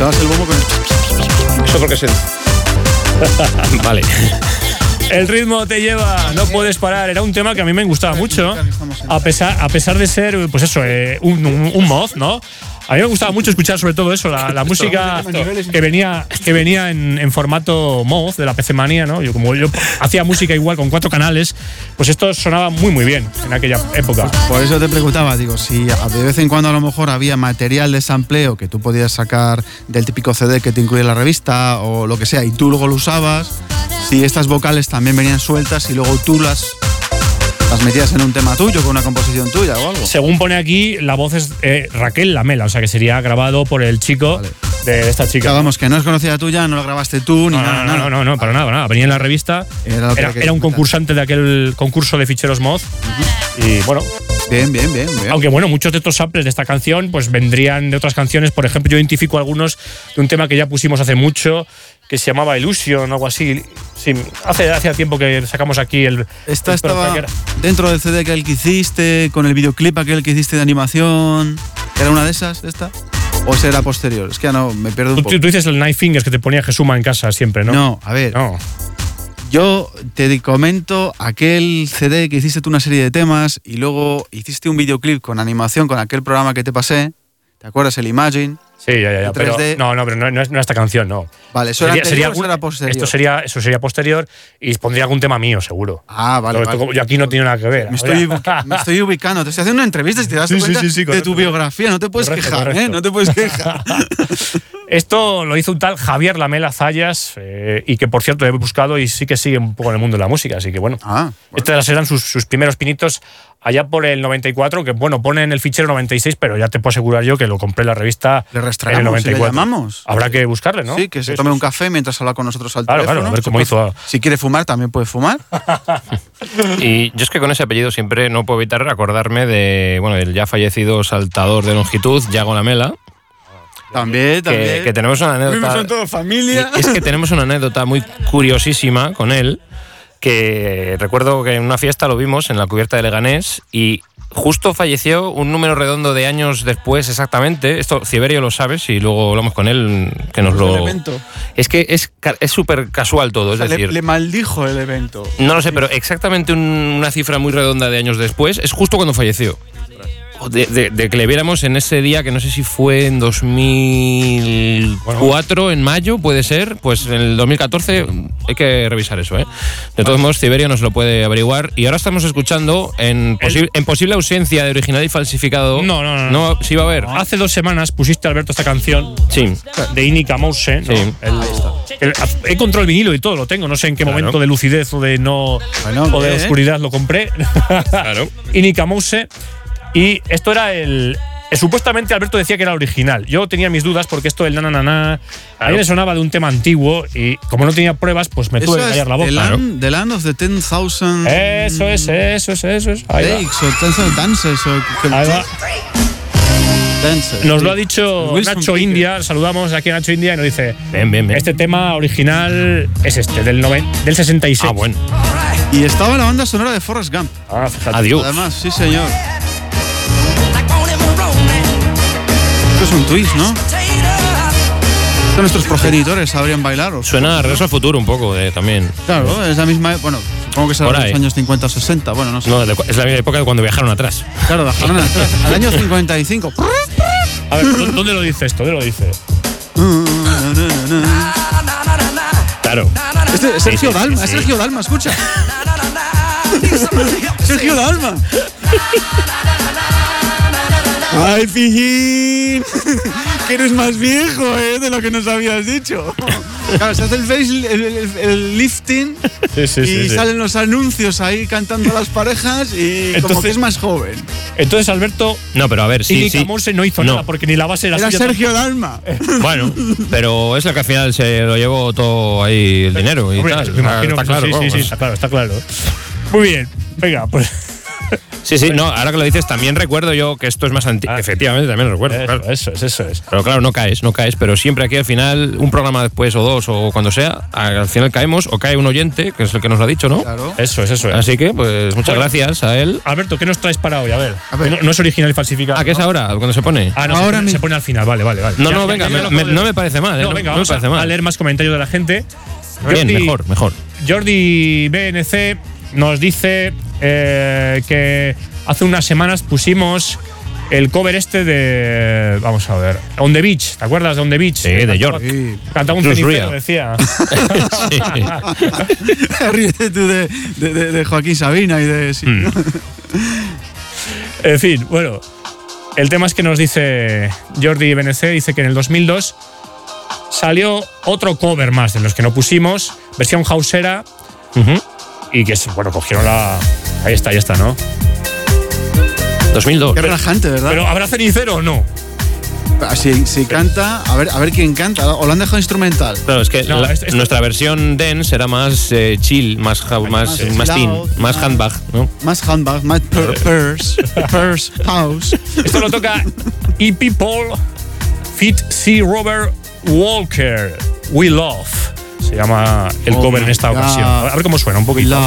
Speaker 5: Mezclabas el bombo con el...
Speaker 7: Eso porque se. vale.
Speaker 4: El ritmo te lleva, no puedes parar. Era un tema que a mí me gustaba mucho, a pesar, a pesar de ser, pues eso, eh, un, un, un mod, ¿no? A mí me gustaba mucho escuchar sobre todo eso, la, la música que venía, que venía en, en formato mod de la PC Manía, ¿no? Yo como yo hacía música igual con cuatro canales, pues esto sonaba muy muy bien en aquella época.
Speaker 5: Por eso te preguntaba, digo, si a- de vez en cuando a lo mejor había material de sampleo que tú podías sacar del típico CD que te incluye la revista o lo que sea y tú luego lo usabas, si estas vocales también venían sueltas y luego tú las, las metías en un tema tuyo, con una composición tuya o algo.
Speaker 4: Según pone aquí, la voz es eh, Raquel Lamela, o sea que sería grabado por el chico
Speaker 5: Vale.
Speaker 4: de esta chica.
Speaker 5: Que vamos, que no es conocida tuya, no lo grabaste tú ni
Speaker 4: No,
Speaker 5: nada.
Speaker 4: no, no,
Speaker 5: nada.
Speaker 4: no, no, para nada, para nada. Venía en la revista.
Speaker 5: Era
Speaker 4: Era, era un concursante de aquel concurso de ficheros mod. Y bueno,
Speaker 5: Bien, bien, bien, bien.
Speaker 4: aunque bueno, muchos de estos samples de esta canción pues vendrían de otras canciones. Por ejemplo, yo identifico algunos de un tema que ya pusimos hace mucho, que se llamaba Illusion o algo así. Sí, hace, hace tiempo que sacamos aquí el.
Speaker 5: Esta
Speaker 4: el
Speaker 5: estaba dentro del CD aquel que hiciste, con el videoclip aquel que hiciste de animación. ¿Era una de esas, esta? ¿O ese era posterior? Es que ya no, me pierdo un
Speaker 4: Tú,
Speaker 5: poco.
Speaker 4: tú dices el Nine Fingers que te ponía Jesuma en casa siempre, ¿no?
Speaker 5: No, a ver,
Speaker 4: No.
Speaker 5: yo te comento aquel CD que hiciste tú una serie de temas y luego hiciste un videoclip con animación con aquel programa que te pasé. ¿Te acuerdas? El Imagine.
Speaker 4: Sí, ya, ya, ya.
Speaker 5: En
Speaker 4: Pero,
Speaker 5: 3D.
Speaker 4: no, no, pero no, no es, no es esta canción, no.
Speaker 5: Vale, ¿eso
Speaker 4: algún-
Speaker 5: era posterior?
Speaker 4: Esto sería, eso sería posterior y pondría algún tema mío, seguro.
Speaker 5: Ah, vale.
Speaker 4: Yo aquí no tiene nada que ver.
Speaker 5: Me estoy, ubica- me estoy ubicando. Te estoy haciendo una entrevista y te das
Speaker 4: Sí,
Speaker 5: cuenta
Speaker 4: sí, sí,
Speaker 5: de
Speaker 4: correcto.
Speaker 5: tu biografía. No te puedes
Speaker 4: Correcto,
Speaker 5: quejar,
Speaker 4: correcto.
Speaker 5: ¿eh? No te puedes quejar.
Speaker 4: Esto lo hizo un tal Javier Lamela Zayas eh, y que, por cierto, he buscado y sí que sigue un poco en el mundo de la música. Así que, bueno,
Speaker 5: ah,
Speaker 4: estos eran sus, sus primeros pinitos allá por el 94, que, bueno, pone en el fichero 96, pero ya te puedo asegurar yo que lo compré en la revista
Speaker 5: Le restragamos y le
Speaker 4: 94.
Speaker 5: llamamos.
Speaker 4: Habrá que buscarle, ¿no?
Speaker 5: Sí, que se tome un café mientras habla con nosotros al
Speaker 4: Claro,
Speaker 5: teléfono.
Speaker 4: claro, a ver cómo
Speaker 5: puede-
Speaker 4: hizo.
Speaker 5: Si quiere fumar, también puede fumar.
Speaker 7: Y yo es que con ese apellido siempre no puedo evitar acordarme de, bueno, del ya fallecido saltador de longitud, Yago Lamela.
Speaker 5: También, también.
Speaker 7: que tenemos una
Speaker 5: Vivimos
Speaker 7: anécdota.
Speaker 5: en toda familia.
Speaker 7: Es que tenemos una anécdota muy curiosísima con él, que recuerdo que en una fiesta lo vimos en la cubierta de Leganés y justo falleció un número redondo de años después exactamente. Esto Ciberio lo sabe, si luego hablamos con él, que nos lo...
Speaker 5: evento.
Speaker 7: Es que es ca- es súper casual todo,
Speaker 5: O
Speaker 7: es
Speaker 5: le,
Speaker 7: decir...
Speaker 5: le maldijo el evento.
Speaker 7: No lo sé, pero exactamente un- una cifra muy redonda de años después es justo cuando falleció. De, de- de que le viéramos en ese día, que no sé si fue en 2004, en mayo, puede ser, pues en el 2014, hay que revisar eso, ¿eh? De todos modos, Tiberio nos lo puede averiguar. Y ahora estamos escuchando, en, posi- en posible ausencia de original y falsificado.
Speaker 4: No, no, no.
Speaker 7: No, sí va a haber.
Speaker 4: Hace dos semanas pusiste, Alberto, esta canción
Speaker 7: Sí.
Speaker 4: de Inika Mouse. ¿no?
Speaker 7: Sí.
Speaker 4: El- el- he encontrado el vinilo y todo, lo tengo. No sé en qué
Speaker 7: Claro.
Speaker 4: momento de lucidez o de no
Speaker 5: Bueno,
Speaker 4: o de
Speaker 5: ¿eh?
Speaker 4: oscuridad lo compré.
Speaker 7: Claro.
Speaker 4: Inika Mouse. Y esto era el. eh, Supuestamente Alberto decía que era original. Yo tenía mis dudas porque esto del nanananá. A mí me sonaba de un tema antiguo y como no tenía pruebas, pues me
Speaker 5: Eso
Speaker 4: tuve que callar la boca.
Speaker 5: the, land, the Land of the 10,000
Speaker 4: Eso es, eso es, eso es. Ahí
Speaker 5: o 10,000 Dances. O,
Speaker 4: Ahí va.
Speaker 5: Dances.
Speaker 4: Nos lo ha dicho
Speaker 5: Wilson
Speaker 4: Nacho. India, saludamos aquí a Nacho India y nos dice,
Speaker 7: Bien, bien, bien.
Speaker 4: este tema original es este, del, noven- del 66.
Speaker 7: Ah, bueno.
Speaker 5: Y estaba la banda sonora de Forrest Gump.
Speaker 4: Ah, fíjate.
Speaker 7: Adiós.
Speaker 5: Además, sí, señor. Esto es un twist, ¿no? Esto nuestros progenitores sabrían bailar. ¿o?
Speaker 7: Suena a Regreso al Futuro un poco eh, también.
Speaker 5: Claro, es la misma. Bueno, supongo que será de los años 50 o 60. Bueno, no sé.
Speaker 7: No, es la misma época de cuando viajaron atrás.
Speaker 5: Claro, bajaron atrás. Al año 55.
Speaker 4: A ver, ¿dó- ¿dónde lo dice esto? ¿Dónde lo dice?
Speaker 7: Claro.
Speaker 5: Este es Sergio
Speaker 7: Sí, sí,
Speaker 5: Dalma,
Speaker 7: sí,
Speaker 5: es. Sergio Dalma, escucha. Sergio Dalma. Ay, Que eres más viejo, ¿eh? De lo que nos habías dicho. Claro, se hace el face, el, el- el lifting
Speaker 4: Sí, sí,
Speaker 5: y
Speaker 4: sí, sí.
Speaker 5: salen los anuncios ahí cantando a las parejas y como
Speaker 4: Entonces-
Speaker 5: que es más joven.
Speaker 4: Entonces Alberto
Speaker 7: No, pero a ver, sí, sí.
Speaker 4: Mouse no hizo
Speaker 7: No.
Speaker 4: nada porque ni la base era,
Speaker 5: Era Sergio Dalma.
Speaker 7: Bueno, pero es lo que al final se lo llevó todo ahí el dinero y
Speaker 4: Hombre,
Speaker 7: tal.
Speaker 4: me imagino
Speaker 7: está claro.
Speaker 4: sí, sí, sí, está claro, está claro. Muy bien, venga, pues
Speaker 7: Sí, sí, no, ahora que lo dices, también recuerdo yo que esto es más antiguo.
Speaker 4: Ah.
Speaker 7: Efectivamente, también lo recuerdo.
Speaker 4: eso,
Speaker 7: claro.
Speaker 4: eso es, eso es.
Speaker 7: Pero claro, no caes, no caes, pero siempre aquí al final, un programa después o dos o cuando sea, al final caemos o cae un oyente, que es el que nos lo ha dicho, ¿no?
Speaker 5: Claro.
Speaker 4: Eso es, eso es.
Speaker 7: Así que, pues muchas
Speaker 4: Bueno.
Speaker 7: gracias a él.
Speaker 4: Alberto, ¿qué nos traes para hoy? A ver,
Speaker 5: A ver.
Speaker 4: No, no es original y falsificado.
Speaker 7: Ah, ¿qué es ahora? Cuando se pone.
Speaker 4: Ah, no,
Speaker 5: Ahora
Speaker 4: se, pone,
Speaker 5: mi-
Speaker 4: se pone al final, vale, vale, vale.
Speaker 7: No,
Speaker 4: Ya-
Speaker 7: no, venga, me- me- no me parece mal, ¿eh?
Speaker 4: No, venga,
Speaker 7: no me
Speaker 4: vamos
Speaker 7: parece
Speaker 4: a,
Speaker 7: mal.
Speaker 4: a leer más comentarios de la gente.
Speaker 7: Bien,
Speaker 4: Jordi-
Speaker 7: mejor, mejor.
Speaker 4: Jordi BNC nos dice eh, que hace unas semanas pusimos el cover este de. Vamos a ver. On the Beach. ¿Te acuerdas de On the Beach?
Speaker 7: Sí, de York.
Speaker 5: Sí.
Speaker 4: Cantaba un cenicero,
Speaker 7: Ria.
Speaker 4: decía.
Speaker 5: Ríete tú de, de- de- de Joaquín Sabina y de. sí.
Speaker 7: Mm.
Speaker 4: En fin, bueno. El tema es que nos dice Jordi BNC, dice que en el 2002 salió otro cover más de los que no pusimos, versión hausera,
Speaker 7: Ujú.
Speaker 4: Y que, bueno, cogieron la. Ahí está, ahí está, ¿no?
Speaker 7: 2002.
Speaker 5: Qué relajante, ¿verdad?
Speaker 4: Pero ¿habrá cenicero o no?
Speaker 5: Ah, si, si canta, a ver, a ver quién canta. O lo han dejado instrumental.
Speaker 7: Claro, es que
Speaker 4: No,
Speaker 7: la-
Speaker 4: esto- esto-
Speaker 7: nuestra versión dance era más eh, chill, más, más,
Speaker 5: más
Speaker 7: más teen,
Speaker 5: loud,
Speaker 7: más handbag, ¿no?
Speaker 5: Más handbag, más per- purse, purse house.
Speaker 4: Esto lo toca E. People Fit C. Robert Walker. We Love. Se llama el
Speaker 5: Oh
Speaker 4: cover en esta
Speaker 5: God.
Speaker 4: ocasión. A ver cómo suena un poquito.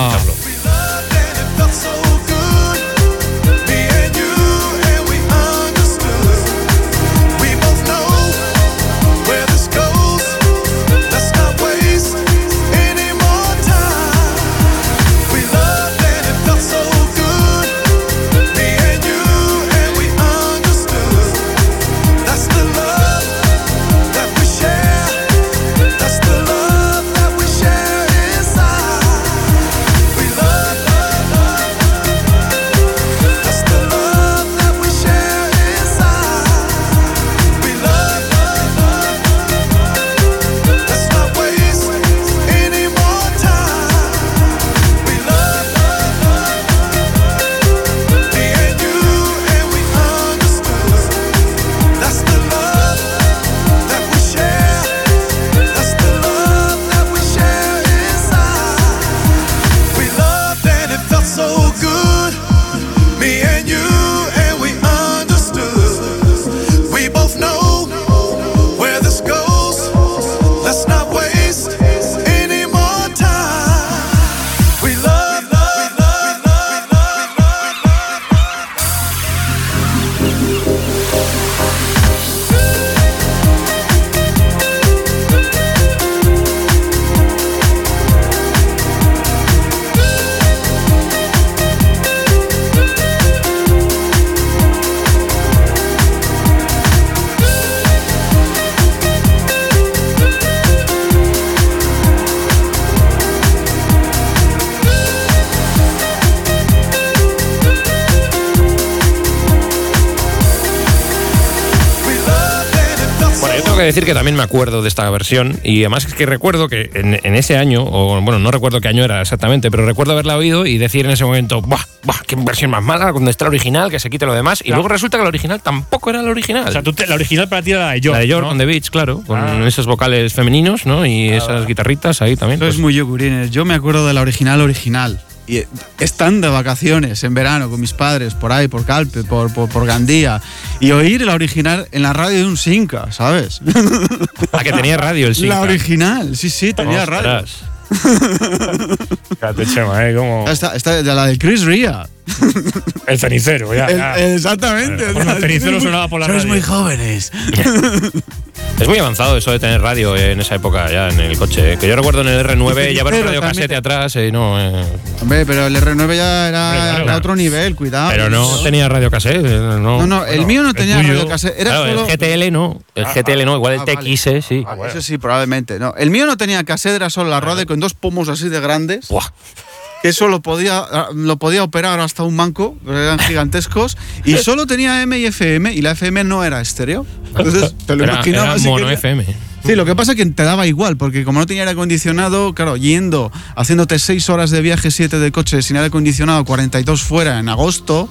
Speaker 7: Que decir que también me acuerdo de esta versión y además es que recuerdo que en, en ese año, o bueno, no recuerdo qué año era exactamente, pero recuerdo haberla oído y decir en ese momento, ¡buah, buah qué versión más mala! Cuando está la original, que se quite lo demás. Y
Speaker 4: Claro.
Speaker 7: luego resulta que la original tampoco era la original.
Speaker 4: O sea, tú te- la original para ti era la de York.
Speaker 7: la de York
Speaker 4: ¿no?
Speaker 7: on the Beach, claro, con
Speaker 4: Ah.
Speaker 7: esos vocales femeninos, ¿no? Y esas guitarritas ahí también.
Speaker 5: Eso
Speaker 7: pues,
Speaker 5: es muy yogurines. Yo me acuerdo de la original original. Y están de vacaciones en verano con mis padres por ahí, por Calpe, por, por, por Gandía. Y oír la original en la radio de un Sinca, ¿sabes?
Speaker 7: la que tenía radio el
Speaker 5: la
Speaker 7: Sinca.
Speaker 5: original, sí, sí, tenía radio.
Speaker 7: Ostras.
Speaker 4: Fíjate, Chema, ¿eh? Como
Speaker 5: Esta, esta de la de Chris Ria.
Speaker 4: el cenicero, ya.
Speaker 5: El- exactamente.
Speaker 4: Bueno, el cenicero sonaba por la
Speaker 5: Sois
Speaker 4: radio.
Speaker 5: muy jóvenes.
Speaker 7: Es muy avanzado eso de tener radio en esa época ya en el coche. ¿eh? Que yo recuerdo en el R9 llevar un radio casete atrás, eh, no, eh,
Speaker 5: Hombre, pero el R9 ya era,
Speaker 4: claro.
Speaker 5: era otro nivel, cuidado.
Speaker 7: pero no tenía radio casete. eh, No,
Speaker 5: No, no, el
Speaker 4: Bueno,
Speaker 5: mío no tenía radio cassette. Era
Speaker 7: Claro,
Speaker 5: solo.
Speaker 7: el GTL no, el
Speaker 4: Ah,
Speaker 7: GTL no, igual el
Speaker 5: ah, vale.
Speaker 7: TX, eh, sí.
Speaker 5: Ah, Eso sí, probablemente. No, el mío no tenía cassette, era solo la radio con dos pomos así de grandes.
Speaker 7: Buah.
Speaker 5: Que eso lo podía, lo podía operar hasta un manco, eran gigantescos. Y solo tenía M y FM, y la FM no era estéreo. Entonces, te lo
Speaker 7: Era, mono. FM.
Speaker 5: Sí, lo que pasa es que te daba igual, porque como no tenía aire acondicionado, claro, yendo, haciéndote seis horas de viaje, siete de coche sin aire acondicionado, 42 fuera en agosto,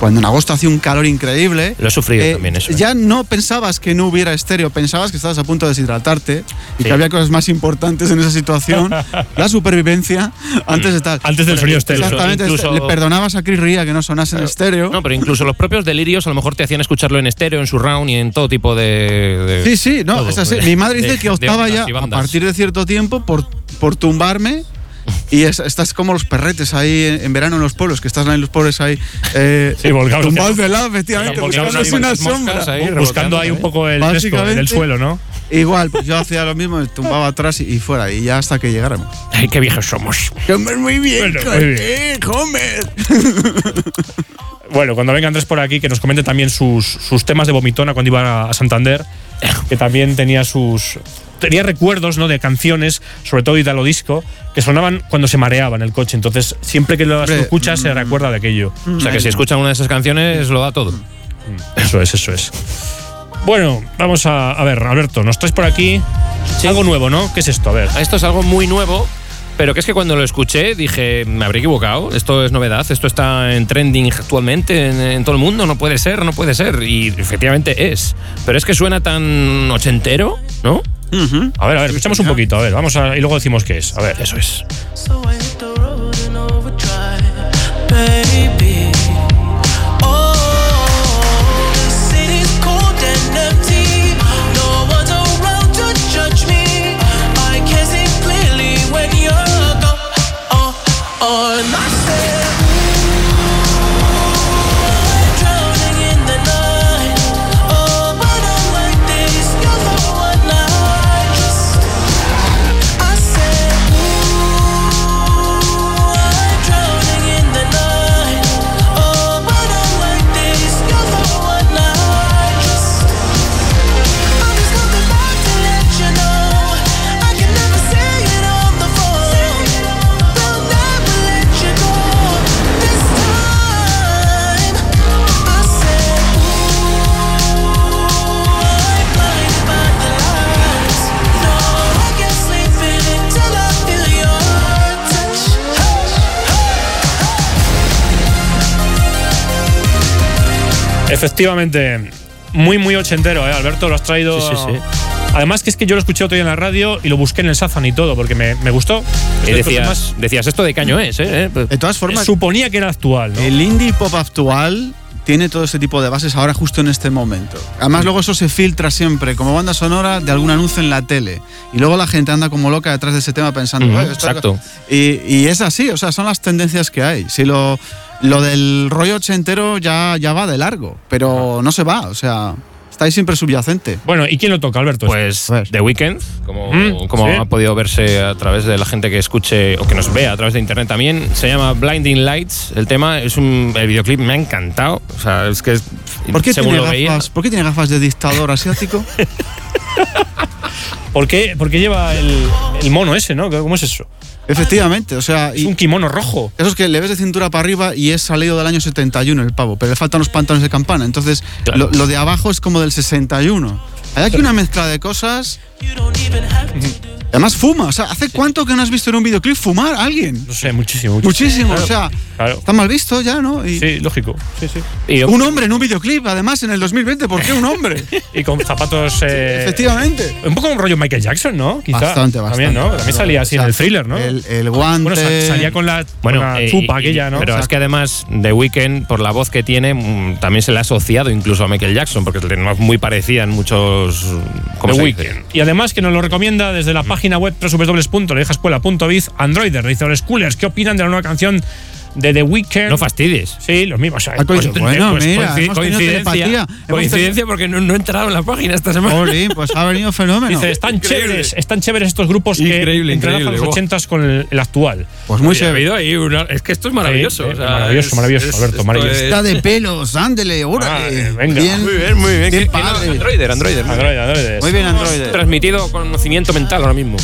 Speaker 5: cuando en agosto hacía un calor increíble.
Speaker 7: Lo he sufrido
Speaker 5: eh,
Speaker 7: también eso. eh.
Speaker 5: Ya no pensabas que no hubiera estéreo, pensabas que estabas a punto de deshidratarte y
Speaker 7: Sí.
Speaker 5: que había cosas más importantes en esa situación. la supervivencia, antes de tal.
Speaker 4: Antes del sonido estéreo.
Speaker 5: Exactamente,
Speaker 7: Incluso-
Speaker 5: le perdonabas a Chris Ria que no sonase en estéreo.
Speaker 7: No, pero incluso los propios delirios a lo mejor te hacían escucharlo en estéreo, en surround y en todo tipo de. de-
Speaker 5: Sí, sí, no,
Speaker 7: todo,
Speaker 5: es así. Madre dice
Speaker 7: de-
Speaker 5: que optaba ya a partir de cierto tiempo por, por tumbarme. Y es- estás como los perretes ahí en, en verano en los pueblos, que estás ahí en los pueblos ahí. Eh,
Speaker 4: Sí,
Speaker 5: tumbados de lado, efectivamente, buscándose una sombra.
Speaker 7: ahí,
Speaker 4: Buscando ahí un poco el resto del suelo, ¿no?
Speaker 5: Igual, pues yo hacía lo mismo, me tumbaba atrás y, y fuera, y ya hasta que llegáramos.
Speaker 7: Ay, qué viejos somos.
Speaker 5: Homer, muy bien,
Speaker 4: Bueno, muy bien.
Speaker 5: eh, Homer.
Speaker 4: Bueno, cuando venga Andrés por aquí, que nos comente también sus, sus temas de vomitona cuando iba a Santander, que también tenía sus. Tenía recuerdos ¿no? de canciones, sobre todo Italo Disco, que sonaban cuando se mareaba en el coche. Entonces, siempre que las
Speaker 5: Hombre,
Speaker 4: escuchas, se
Speaker 5: mm.
Speaker 4: recuerda de aquello.
Speaker 7: O sea que si escuchan una de esas canciones lo da todo.
Speaker 4: Eso es, eso es. Bueno, vamos a, a ver, Alberto, nos traes por aquí algo nuevo, ¿no? ¿Qué es esto? A ver.
Speaker 7: Esto es algo muy nuevo, pero que es que cuando lo escuché dije, me habré equivocado, esto es novedad, esto está en trending actualmente en, en todo el mundo, no puede ser, no puede ser. Y efectivamente es. Pero es que suena tan ochentero, ¿no?
Speaker 4: A ver, a ver, escuchamos un poquito, a ver, vamos a, y luego decimos qué es. A ver.
Speaker 7: Eso es.
Speaker 8: Oh,
Speaker 4: Efectivamente, muy, muy ochentero, ¿eh? Alberto, lo has traído.
Speaker 7: Sí, sí, sí.
Speaker 4: Además, que es que yo lo escuché otro día en la radio y lo busqué en el Sazan y todo, porque me, me gustó.
Speaker 7: Y decías, decías, esto de caño es, ¿eh?
Speaker 5: De todas formas,
Speaker 4: suponía que era actual, ¿no?
Speaker 5: el indie pop actual tiene todo este tipo de bases ahora justo en este momento. Además luego eso se filtra siempre como banda sonora de algún anuncio en la tele. Y luego la gente anda como loca detrás de ese tema pensando... "Oye, esto-
Speaker 7: exacto.
Speaker 5: Y, y es así, o sea, son las tendencias que hay. Si lo, lo del rollo ochentero ya, ya va de largo, pero no se va, o sea, está ahí siempre subyacente.
Speaker 4: Bueno, ¿y quién lo toca, Alberto?
Speaker 7: Pues. The Weeknd, como,
Speaker 4: Mm,
Speaker 7: como
Speaker 4: sí.
Speaker 7: ha podido verse a través de la gente que escuche o que nos vea a través de internet también, se llama Blinding Lights. El tema es un. El videoclip me ha encantado. O sea, es que.
Speaker 5: ¿Por qué,
Speaker 7: según
Speaker 5: tiene
Speaker 7: lo veía.
Speaker 5: gafas, ¿Por qué tiene gafas de dictador asiático?
Speaker 4: ¿Por qué, por qué lleva el, el mono ese, no? ¿Cómo es eso?
Speaker 5: Efectivamente, o sea...
Speaker 4: Es un kimono rojo.
Speaker 5: Eso es que le ves de cintura para arriba y es salido del año 71 el pavo, pero le faltan los pantalones de campana. Entonces,
Speaker 7: Claro.
Speaker 5: lo, lo de abajo es como del 61. Hay aquí una mezcla de cosas.
Speaker 8: You don't even have to.
Speaker 5: Además fuma. O sea, ¿hace cuánto que no has visto en un videoclip fumar a alguien?
Speaker 4: No sé, muchísimo.
Speaker 5: Muchísimo.
Speaker 4: Claro,
Speaker 5: O sea,
Speaker 4: claro.
Speaker 5: está mal visto ya, ¿no? Y
Speaker 4: Sí, lógico. Sí, sí.
Speaker 7: Y
Speaker 5: un hombre en un videoclip, además, en el 2020. ¿Por qué un hombre?
Speaker 4: Y con zapatos. eh,
Speaker 5: Efectivamente.
Speaker 4: Un poco un rollo Michael Jackson, ¿no? Quizá.
Speaker 5: Bastante, bastante.
Speaker 4: También, ¿no? También salía así
Speaker 5: O sea,
Speaker 4: en el thriller, ¿no?
Speaker 5: El, el guante.
Speaker 4: bueno, sal- salía con la,
Speaker 7: Bueno,
Speaker 4: con la
Speaker 7: eh,
Speaker 4: chupa
Speaker 7: y-
Speaker 4: aquella, ¿no?
Speaker 7: Pero
Speaker 4: O sea,
Speaker 7: es que además The Weeknd, por la voz que tiene, mm, también se le ha asociado incluso a Michael Jackson, porque no es muy parecida en muchos. ¿Cómo
Speaker 4: The? Weeknd. Y además que nos lo recomienda desde la página web www.leviejascuela.biz Androider, dice los Schoolers. ¿Qué opinan de la nueva canción de The Weeknd?
Speaker 7: No fastidies.
Speaker 4: Sí, los mismos. o sea,
Speaker 5: Ah, pues, bueno,
Speaker 4: pues,
Speaker 5: mira,
Speaker 7: Coinci-
Speaker 5: hemos tenido telepatía. Hemos
Speaker 7: coincidencia porque no, no he entrado en la página esta semana.
Speaker 5: Pues ha venido fenómeno.
Speaker 4: Dice, están
Speaker 7: Increíble.
Speaker 4: chéveres, están chéveres estos grupos
Speaker 7: Increíble,
Speaker 4: que entrelazan los
Speaker 7: buah.
Speaker 4: ochentas con el, el actual.
Speaker 5: Pues muy
Speaker 7: una- es que esto es maravilloso.
Speaker 4: Sí,
Speaker 7: o sea,
Speaker 4: maravilloso,
Speaker 7: es-
Speaker 4: maravilloso,
Speaker 7: es-
Speaker 4: Alberto, maravilloso.
Speaker 7: es-
Speaker 5: Está de pelos, ándele, órale.
Speaker 4: Ah, venga.
Speaker 5: Bien,
Speaker 7: Muy bien, muy bien.
Speaker 5: Qué padre.
Speaker 7: no, Androider, Androider. muy bien.
Speaker 4: Android, Android.
Speaker 5: Muy bien, Android.
Speaker 7: Transmitido conocimiento mental ahora mismo.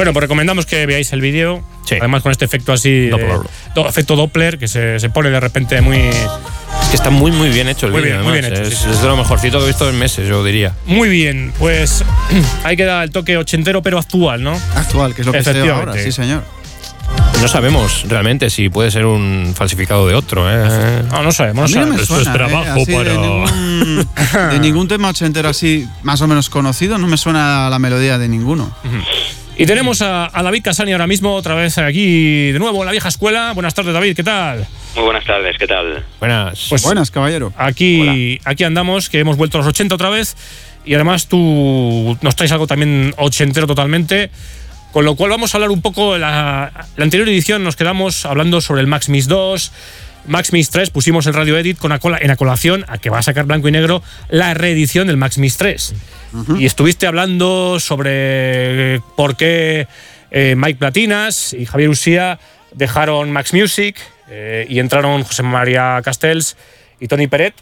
Speaker 4: Bueno, pues recomendamos que veáis el vídeo.
Speaker 7: Sí.
Speaker 4: Además, con este efecto así. de-
Speaker 7: Doppler.
Speaker 4: do- efecto Doppler, que se, se pone de repente muy.
Speaker 7: Es que está muy, muy bien hecho el
Speaker 4: Muy
Speaker 7: vídeo.
Speaker 4: bien, muy bien hecho,
Speaker 7: Es,
Speaker 4: sí, sí.
Speaker 7: es de lo mejorcito que he visto en meses, yo diría.
Speaker 4: Muy bien. Pues ahí queda el toque ochentero, pero actual, ¿no?
Speaker 5: Actual, que es lo que se lleva ahora, sí, señor.
Speaker 7: No sabemos realmente si puede ser un falsificado de otro. ¿eh?
Speaker 4: No, no sabemos.
Speaker 5: A
Speaker 4: No
Speaker 5: mí no me
Speaker 4: sabemos.
Speaker 5: suena,
Speaker 4: Esto es
Speaker 5: ¿eh?
Speaker 4: trabajo
Speaker 5: de,
Speaker 4: para.
Speaker 5: ningún, de ningún tema ochentero así más o menos conocido, no me suena la melodía de ninguno.
Speaker 4: Y tenemos a, a David Casani ahora mismo, otra vez aquí de nuevo en la vieja escuela. Buenas tardes, David, ¿qué tal?
Speaker 9: Muy buenas tardes, ¿qué tal?
Speaker 7: Buenas.
Speaker 4: Pues
Speaker 5: Buenas, caballero.
Speaker 4: aquí, aquí andamos, que hemos vuelto a los 80 otra vez. Y además tú nos traes algo también ochentero totalmente. Con lo cual vamos a hablar un poco. La, la anterior edición nos quedamos hablando sobre el Max Mix 2. Max Mix 3 pusimos el Radio Edit con en acolación a que va a sacar blanco y negro la reedición del Max Mix 3. Y estuviste hablando sobre eh, por qué eh, Mike Platinas y Javier Usía dejaron Max Music eh, y entraron José María Castells y Tony Peret.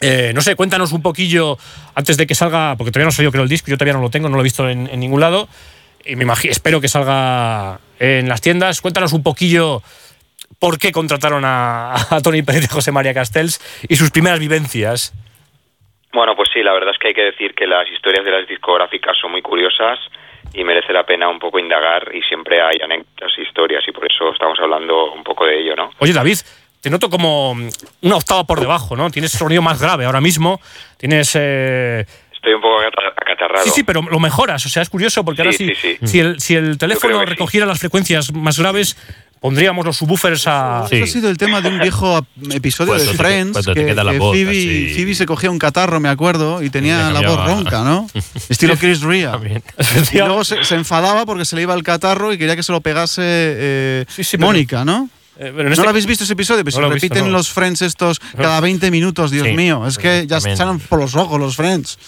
Speaker 4: Eh, no sé, cuéntanos un poquillo antes de que salga, porque todavía no soy yo creo el disco, yo todavía no lo tengo, no lo he visto en, en ningún lado. Y me imagino, espero que salga en las tiendas. Cuéntanos un poquillo por qué contrataron a, a Tony Pérez y a José María Castells y sus primeras vivencias.
Speaker 9: Bueno, pues sí, la verdad es que hay que decir que las historias de las discográficas son muy curiosas y merece la pena un poco indagar y siempre hay anécdotas historias y por eso estamos hablando un poco de ello, ¿no?
Speaker 4: Oye, David, te noto como una octava por debajo, ¿no? Tienes sonido más grave ahora mismo. Tienes. eh,
Speaker 9: Estoy un poco acata- acatarrado.
Speaker 4: Sí, sí, pero lo mejoras. O sea, es curioso porque ahora
Speaker 9: Sí,
Speaker 4: sí,
Speaker 9: sí, sí.
Speaker 4: Si, el, si el teléfono recogiera las frecuencias más graves, pondríamos los subwoofers a.
Speaker 5: Eso ha sido el tema de un viejo episodio
Speaker 7: Cuando
Speaker 5: de Friends,
Speaker 7: cuando te
Speaker 5: que,
Speaker 7: queda la
Speaker 5: que
Speaker 7: voz
Speaker 5: Phoebe,
Speaker 7: así.
Speaker 5: Phoebe se cogía un catarro, me acuerdo, y tenía la voz ronca, ¿no? Estilo Chris Rea.
Speaker 7: También.
Speaker 5: Y luego se, se enfadaba porque se le iba el catarro y quería que se lo pegase eh,
Speaker 4: Sí, sí, pero-
Speaker 5: Mónica, ¿no?
Speaker 4: Eh, pero en
Speaker 5: ¿No
Speaker 4: este-
Speaker 5: lo habéis visto ese episodio? Pues
Speaker 4: No
Speaker 5: se
Speaker 4: lo he visto,
Speaker 5: repiten
Speaker 4: no.
Speaker 5: los Friends estos cada 20 minutos, Dios
Speaker 7: Sí.
Speaker 5: mío. Es que ya
Speaker 7: También.
Speaker 5: salen por los ojos los Friends.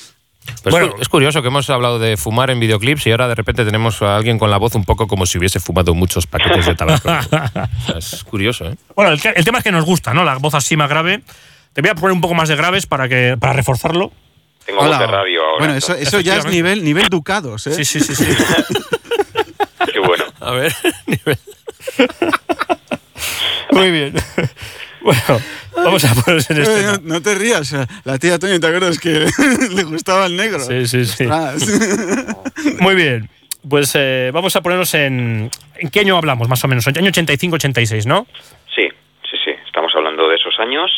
Speaker 7: Pues
Speaker 4: Bueno.
Speaker 7: es curioso que hemos hablado de fumar en videoclips y ahora de repente tenemos a alguien con la voz un poco como si hubiese fumado muchos paquetes de tabaco. Es curioso, ¿eh?
Speaker 4: Bueno, el, el tema es que nos gusta, ¿no? La voz así más grave. Te voy a poner un poco más de graves para, que, para reforzarlo.
Speaker 9: Tengo voz de radio ahora.
Speaker 5: Bueno, eso, eso ya es nivel, nivel ducados, ¿eh?
Speaker 4: Sí, sí, sí. sí.
Speaker 9: Qué bueno.
Speaker 7: A ver, nivel.
Speaker 4: Muy bien. Bueno, vamos a ponernos en
Speaker 5: Eh,
Speaker 4: este.
Speaker 5: no, no te rías, la tía Toño, ¿te acuerdas que le gustaba el negro?
Speaker 4: Sí, sí, sí.
Speaker 5: Ostras.
Speaker 4: Muy bien. Pues eh, vamos a ponernos en. ¿En qué año hablamos, más o menos? Año 85-86, ¿no?
Speaker 9: Sí, sí, sí, estamos hablando de esos años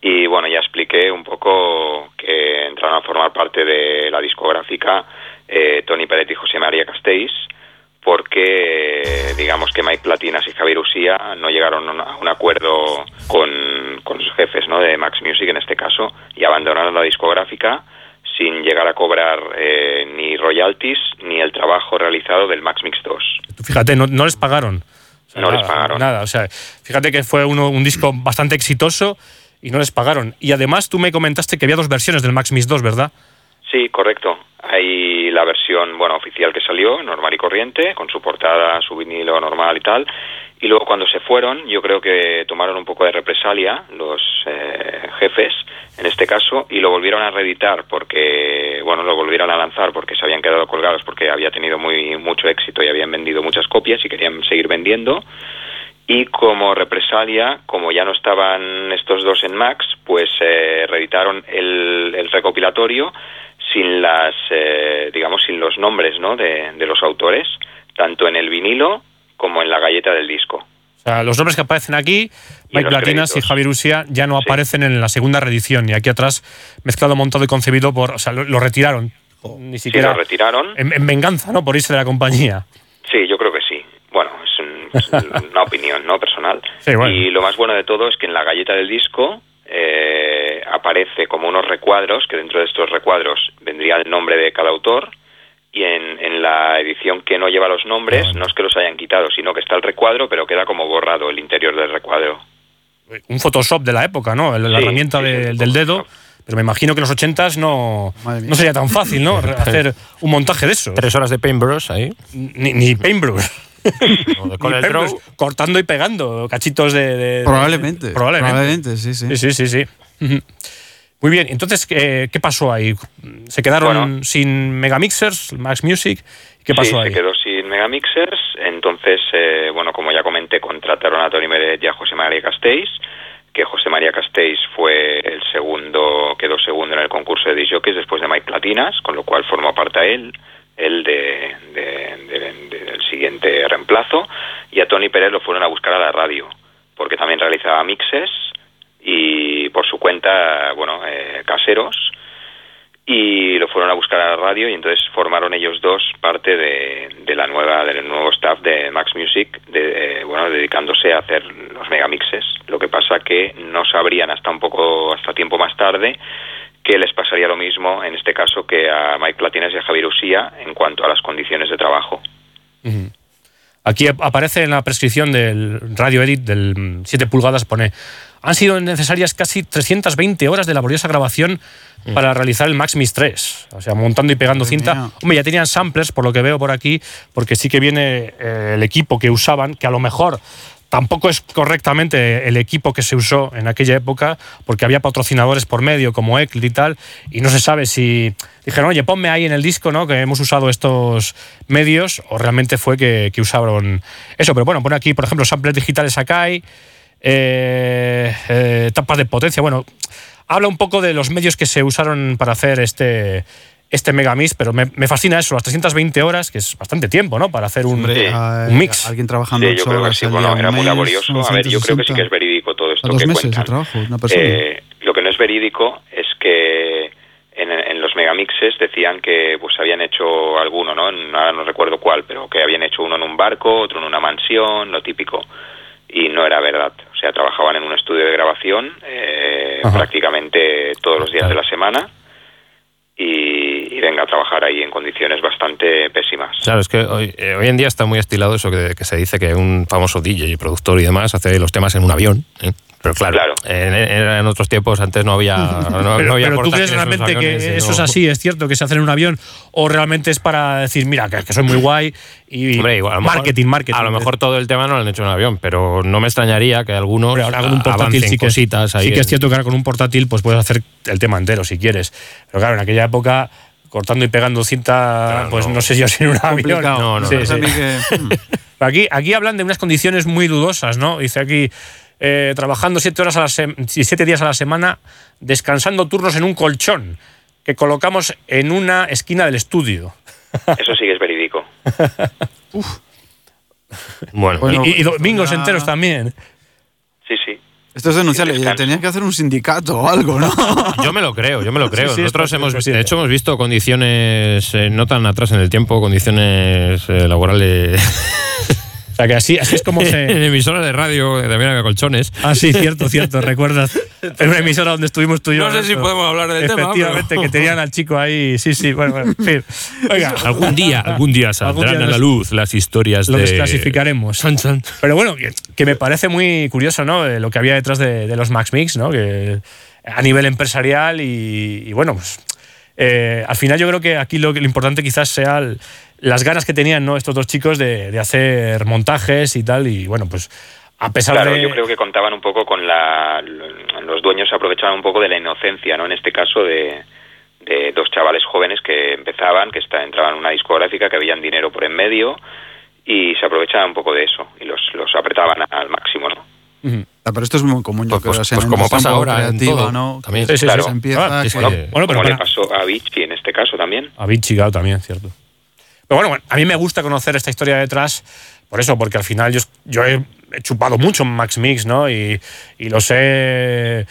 Speaker 9: y bueno, ya expliqué un poco que entraron a formar parte de la discográfica eh, Tony Peret y José María Castells porque digamos que Mike Platinas y Javier Usía no llegaron a un- acuerdo con, con sus jefes ¿no? de Max Music en este caso y abandonaron la discográfica sin llegar a cobrar eh, ni royalties ni el trabajo realizado del Max Mix 2.
Speaker 4: Tú Fíjate, no, no les pagaron. O sea,
Speaker 9: No les
Speaker 4: nada,
Speaker 9: pagaron.
Speaker 4: Nada, o sea, fíjate que fue uno, un disco bastante exitoso y no les pagaron. Y además tú me comentaste que había dos versiones del Max Mix 2, ¿verdad?
Speaker 9: Sí, correcto. Hay la versión, bueno, oficial que salió, normal y corriente, con su portada, su vinilo normal y tal. Y luego cuando se fueron, yo creo que tomaron un poco de represalia los eh, jefes, en este caso, y lo volvieron a reeditar porque, bueno, lo volvieron a lanzar porque se habían quedado colgados porque había tenido muy mucho éxito y habían vendido muchas copias y querían seguir vendiendo. Y como represalia, como ya no estaban estos dos en Max, pues eh, reeditaron el, el recopilatorio sin las, eh, digamos, sin los nombres, ¿no? De, de los autores, tanto en el vinilo como en la galleta del disco.
Speaker 4: O sea, los nombres que aparecen aquí,
Speaker 9: Y
Speaker 4: Mike Platinas y. Javier Usia, ya no aparecen en la segunda reedición. Y aquí atrás, mezclado, montado y concebido por. O sea, lo, lo retiraron. Ni
Speaker 9: Sí,
Speaker 4: siquiera.
Speaker 9: lo retiraron.
Speaker 4: en, en venganza, ¿no? Por irse de la compañía.
Speaker 9: Sí, yo creo que sí. Bueno, es, un- es una opinión no personal.
Speaker 4: Sí, bueno.
Speaker 9: Y lo más bueno de todo es que en la galleta del disco eh, aparece como unos recuadros, que dentro de estos recuadros vendría el nombre de cada autor. Y en, en la edición que no lleva los nombres, no es que los hayan quitado, sino que está el recuadro, pero queda como borrado el interior del recuadro.
Speaker 4: Un Photoshop de la época, ¿no? La
Speaker 9: Sí,
Speaker 4: herramienta
Speaker 9: sí,
Speaker 4: de- del dedo. Pero me imagino que en los 80 no, no sería tan fácil, ¿no? Hacer un montaje de eso.
Speaker 7: Tres horas de paintbrush ahí.
Speaker 4: Ni, ni paintbrush.
Speaker 7: con el draw.
Speaker 4: cortando y pegando cachitos de. de-
Speaker 5: Probablemente.
Speaker 4: Probablemente.
Speaker 5: Probablemente, sí, sí.
Speaker 4: Sí, sí, sí. Muy bien, entonces, ¿qué, qué pasó ahí? ¿Se quedaron
Speaker 9: Bueno.
Speaker 4: sin megamixers, Max Music? ¿Qué pasó
Speaker 9: sí,
Speaker 4: ahí?
Speaker 9: se quedó sin megamixers. Entonces, eh, bueno, como ya comenté, contrataron a Tony Meret y a José María Castells, que José María Castells fue el segundo, quedó segundo en el concurso de disjockeys después de Mike Platinas, con lo cual formó parte a él, él de, de- de- de- del siguiente reemplazo, y a Tony Pérez lo fueron a buscar a la radio, porque también realizaba mixes y por su cuenta, bueno, eh, caseros, y lo fueron a buscar a la radio y entonces formaron ellos dos parte de, de la nueva del nuevo staff de Max Music de, eh, bueno dedicándose a hacer los megamixes. Lo que pasa que no sabrían hasta un poco hasta tiempo más tarde que les pasaría lo mismo en este caso que a Mike Platinas y a Javier Usía en cuanto a las condiciones de trabajo.
Speaker 4: Aquí ap- aparece en la prescripción del Radio Edit del 7 pulgadas, pone, han sido necesarias casi 320 horas de laboriosa grabación para realizar el Max Mix 3. O sea, montando y pegando cinta.
Speaker 5: mía.
Speaker 4: Hombre, ya tenían samplers, por lo que veo por aquí, porque sí que viene eh, el equipo que usaban, que a lo mejor tampoco es correctamente el equipo que se usó en aquella época, porque había patrocinadores por medio, como Ecl y tal, y no se sabe si dijeron, oye, ponme ahí en el disco, ¿no? Que hemos usado estos medios, o realmente fue que, usaron eso. Pero bueno, pone aquí, por ejemplo, samplers digitales Akai, eh, eh, tapas de potencia. Bueno, habla un poco de los medios que se usaron para hacer este, este Megamix, pero me, me fascina eso, las 320 horas, que es bastante tiempo, ¿no? Para hacer un,
Speaker 5: Hombre, eh,
Speaker 4: un mix.
Speaker 5: Alguien trabajando
Speaker 9: Sí, yo
Speaker 5: ocho
Speaker 9: creo que sí, bueno, era muy laborioso. A ver, yo creo que sí
Speaker 5: 160.
Speaker 9: que es verídico todo esto
Speaker 5: A dos
Speaker 9: que
Speaker 5: meses
Speaker 9: cuentan.
Speaker 5: de trabajo, una persona.
Speaker 9: Eh, lo que no es verídico es que en, en los megamixes decían que pues habían hecho alguno, ¿no? En- Ahora no recuerdo cuál, pero que habían hecho uno en un barco, otro en una mansión, lo típico. Y no era verdad. O sea, trabajaban en un estudio de grabación eh, prácticamente todos los días de la semana y, venga a trabajar ahí en condiciones bastante pésimas.
Speaker 7: Claro, es que hoy, eh, hoy en día está muy estilado eso que, que se dice que un famoso DJ y productor y demás hace los temas en un avión. ¿eh? Pero claro,
Speaker 9: Claro.
Speaker 7: En, otros tiempos antes no había. No, no
Speaker 4: pero,
Speaker 7: había
Speaker 4: pero tú crees realmente que eso
Speaker 7: no-
Speaker 4: es así, es cierto que se hace en un avión, o realmente es para decir, mira, que, que soy muy guay y
Speaker 7: Hombre, igual, mejor-
Speaker 4: marketing, marketing.
Speaker 7: A lo mejor todo el tema no lo han hecho en un avión, pero no me extrañaría que algunos
Speaker 4: Hombre, ahora con un portátil sí que, es-
Speaker 7: cositas ahí.
Speaker 4: sí que es cierto que ahora con un portátil pues puedes hacer el tema entero si quieres. Pero claro, en aquella época cortando y pegando cinta,
Speaker 7: Claro,
Speaker 4: pues no.
Speaker 7: no.
Speaker 4: sé yo si en un avión.
Speaker 7: No, no,
Speaker 4: Sí,
Speaker 7: no.
Speaker 4: sí.
Speaker 5: A mí que- mm.
Speaker 4: Aquí, aquí hablan de unas condiciones muy dudosas, ¿no? Dice aquí, eh, trabajando siete, horas a la siete días a la semana, descansando turnos en un colchón que colocamos en una esquina del estudio.
Speaker 9: Eso sí que es verídico.
Speaker 7: Bueno,
Speaker 5: Bueno,
Speaker 4: y, y domingos
Speaker 5: ya-
Speaker 4: enteros también.
Speaker 9: Sí, sí.
Speaker 5: Esto es denunciable. Tenías que hacer un sindicato o algo, ¿no?
Speaker 7: Yo me lo creo, yo me lo creo.
Speaker 4: Sí, sí, es
Speaker 7: Nosotros hemos,
Speaker 4: posible.
Speaker 7: de hecho, hemos visto condiciones eh, no tan atrás en el tiempo, condiciones eh, laborales
Speaker 4: O sea que así, así es como
Speaker 7: en
Speaker 4: se.
Speaker 7: emisoras de radio que también había colchones.
Speaker 4: Ah, sí, cierto, cierto. ¿Recuerdas? En una emisora donde estuvimos tú y yo.
Speaker 7: No sé si podemos hablar del tema,
Speaker 4: Efectivamente,
Speaker 7: pero-
Speaker 4: que tenían al chico ahí. Sí, sí, bueno, bueno, en fin. Venga.
Speaker 7: Algún día, algún día saldrán
Speaker 4: Algún día
Speaker 7: a la luz las historias
Speaker 4: Lo
Speaker 7: de
Speaker 4: desclasificaremos.
Speaker 7: Chan, chan.
Speaker 4: Pero bueno, que, que me parece muy curioso, ¿no? Eh, Lo que había detrás de, de los Max Mix, ¿no? Que a nivel empresarial y, y bueno, pues eh, al final yo creo que aquí lo, lo importante quizás sea el- las ganas que tenían ¿no? estos dos chicos de, de hacer montajes y tal. Y bueno, pues a pesar
Speaker 9: Claro,
Speaker 4: de.
Speaker 9: yo creo que contaban un poco con la. Los dueños se aprovechaban un poco de la inocencia, ¿no? En este caso de, de dos chavales jóvenes que empezaban, que está, entraban en una discográfica, que habían dinero por en medio y se aprovechaban un poco de eso y los, los apretaban al máximo, ¿no?
Speaker 5: Ah, Pero esto es muy común, yo
Speaker 7: Pues-
Speaker 5: creo.
Speaker 7: pues- pues como pasa ahora en todo,
Speaker 5: ¿no?
Speaker 7: también.
Speaker 5: Que
Speaker 4: Sí, sí,
Speaker 5: se
Speaker 4: sí.
Speaker 5: empieza
Speaker 4: Ah,
Speaker 5: que-
Speaker 4: Bueno, pero
Speaker 9: Como le pasó a Vichy en este caso también.
Speaker 4: A claro, también, cierto. Pero bueno, a mí me gusta conocer esta historia detrás, por eso, porque al final yo, he, chupado mucho Max Mix, ¿no? Y, y los he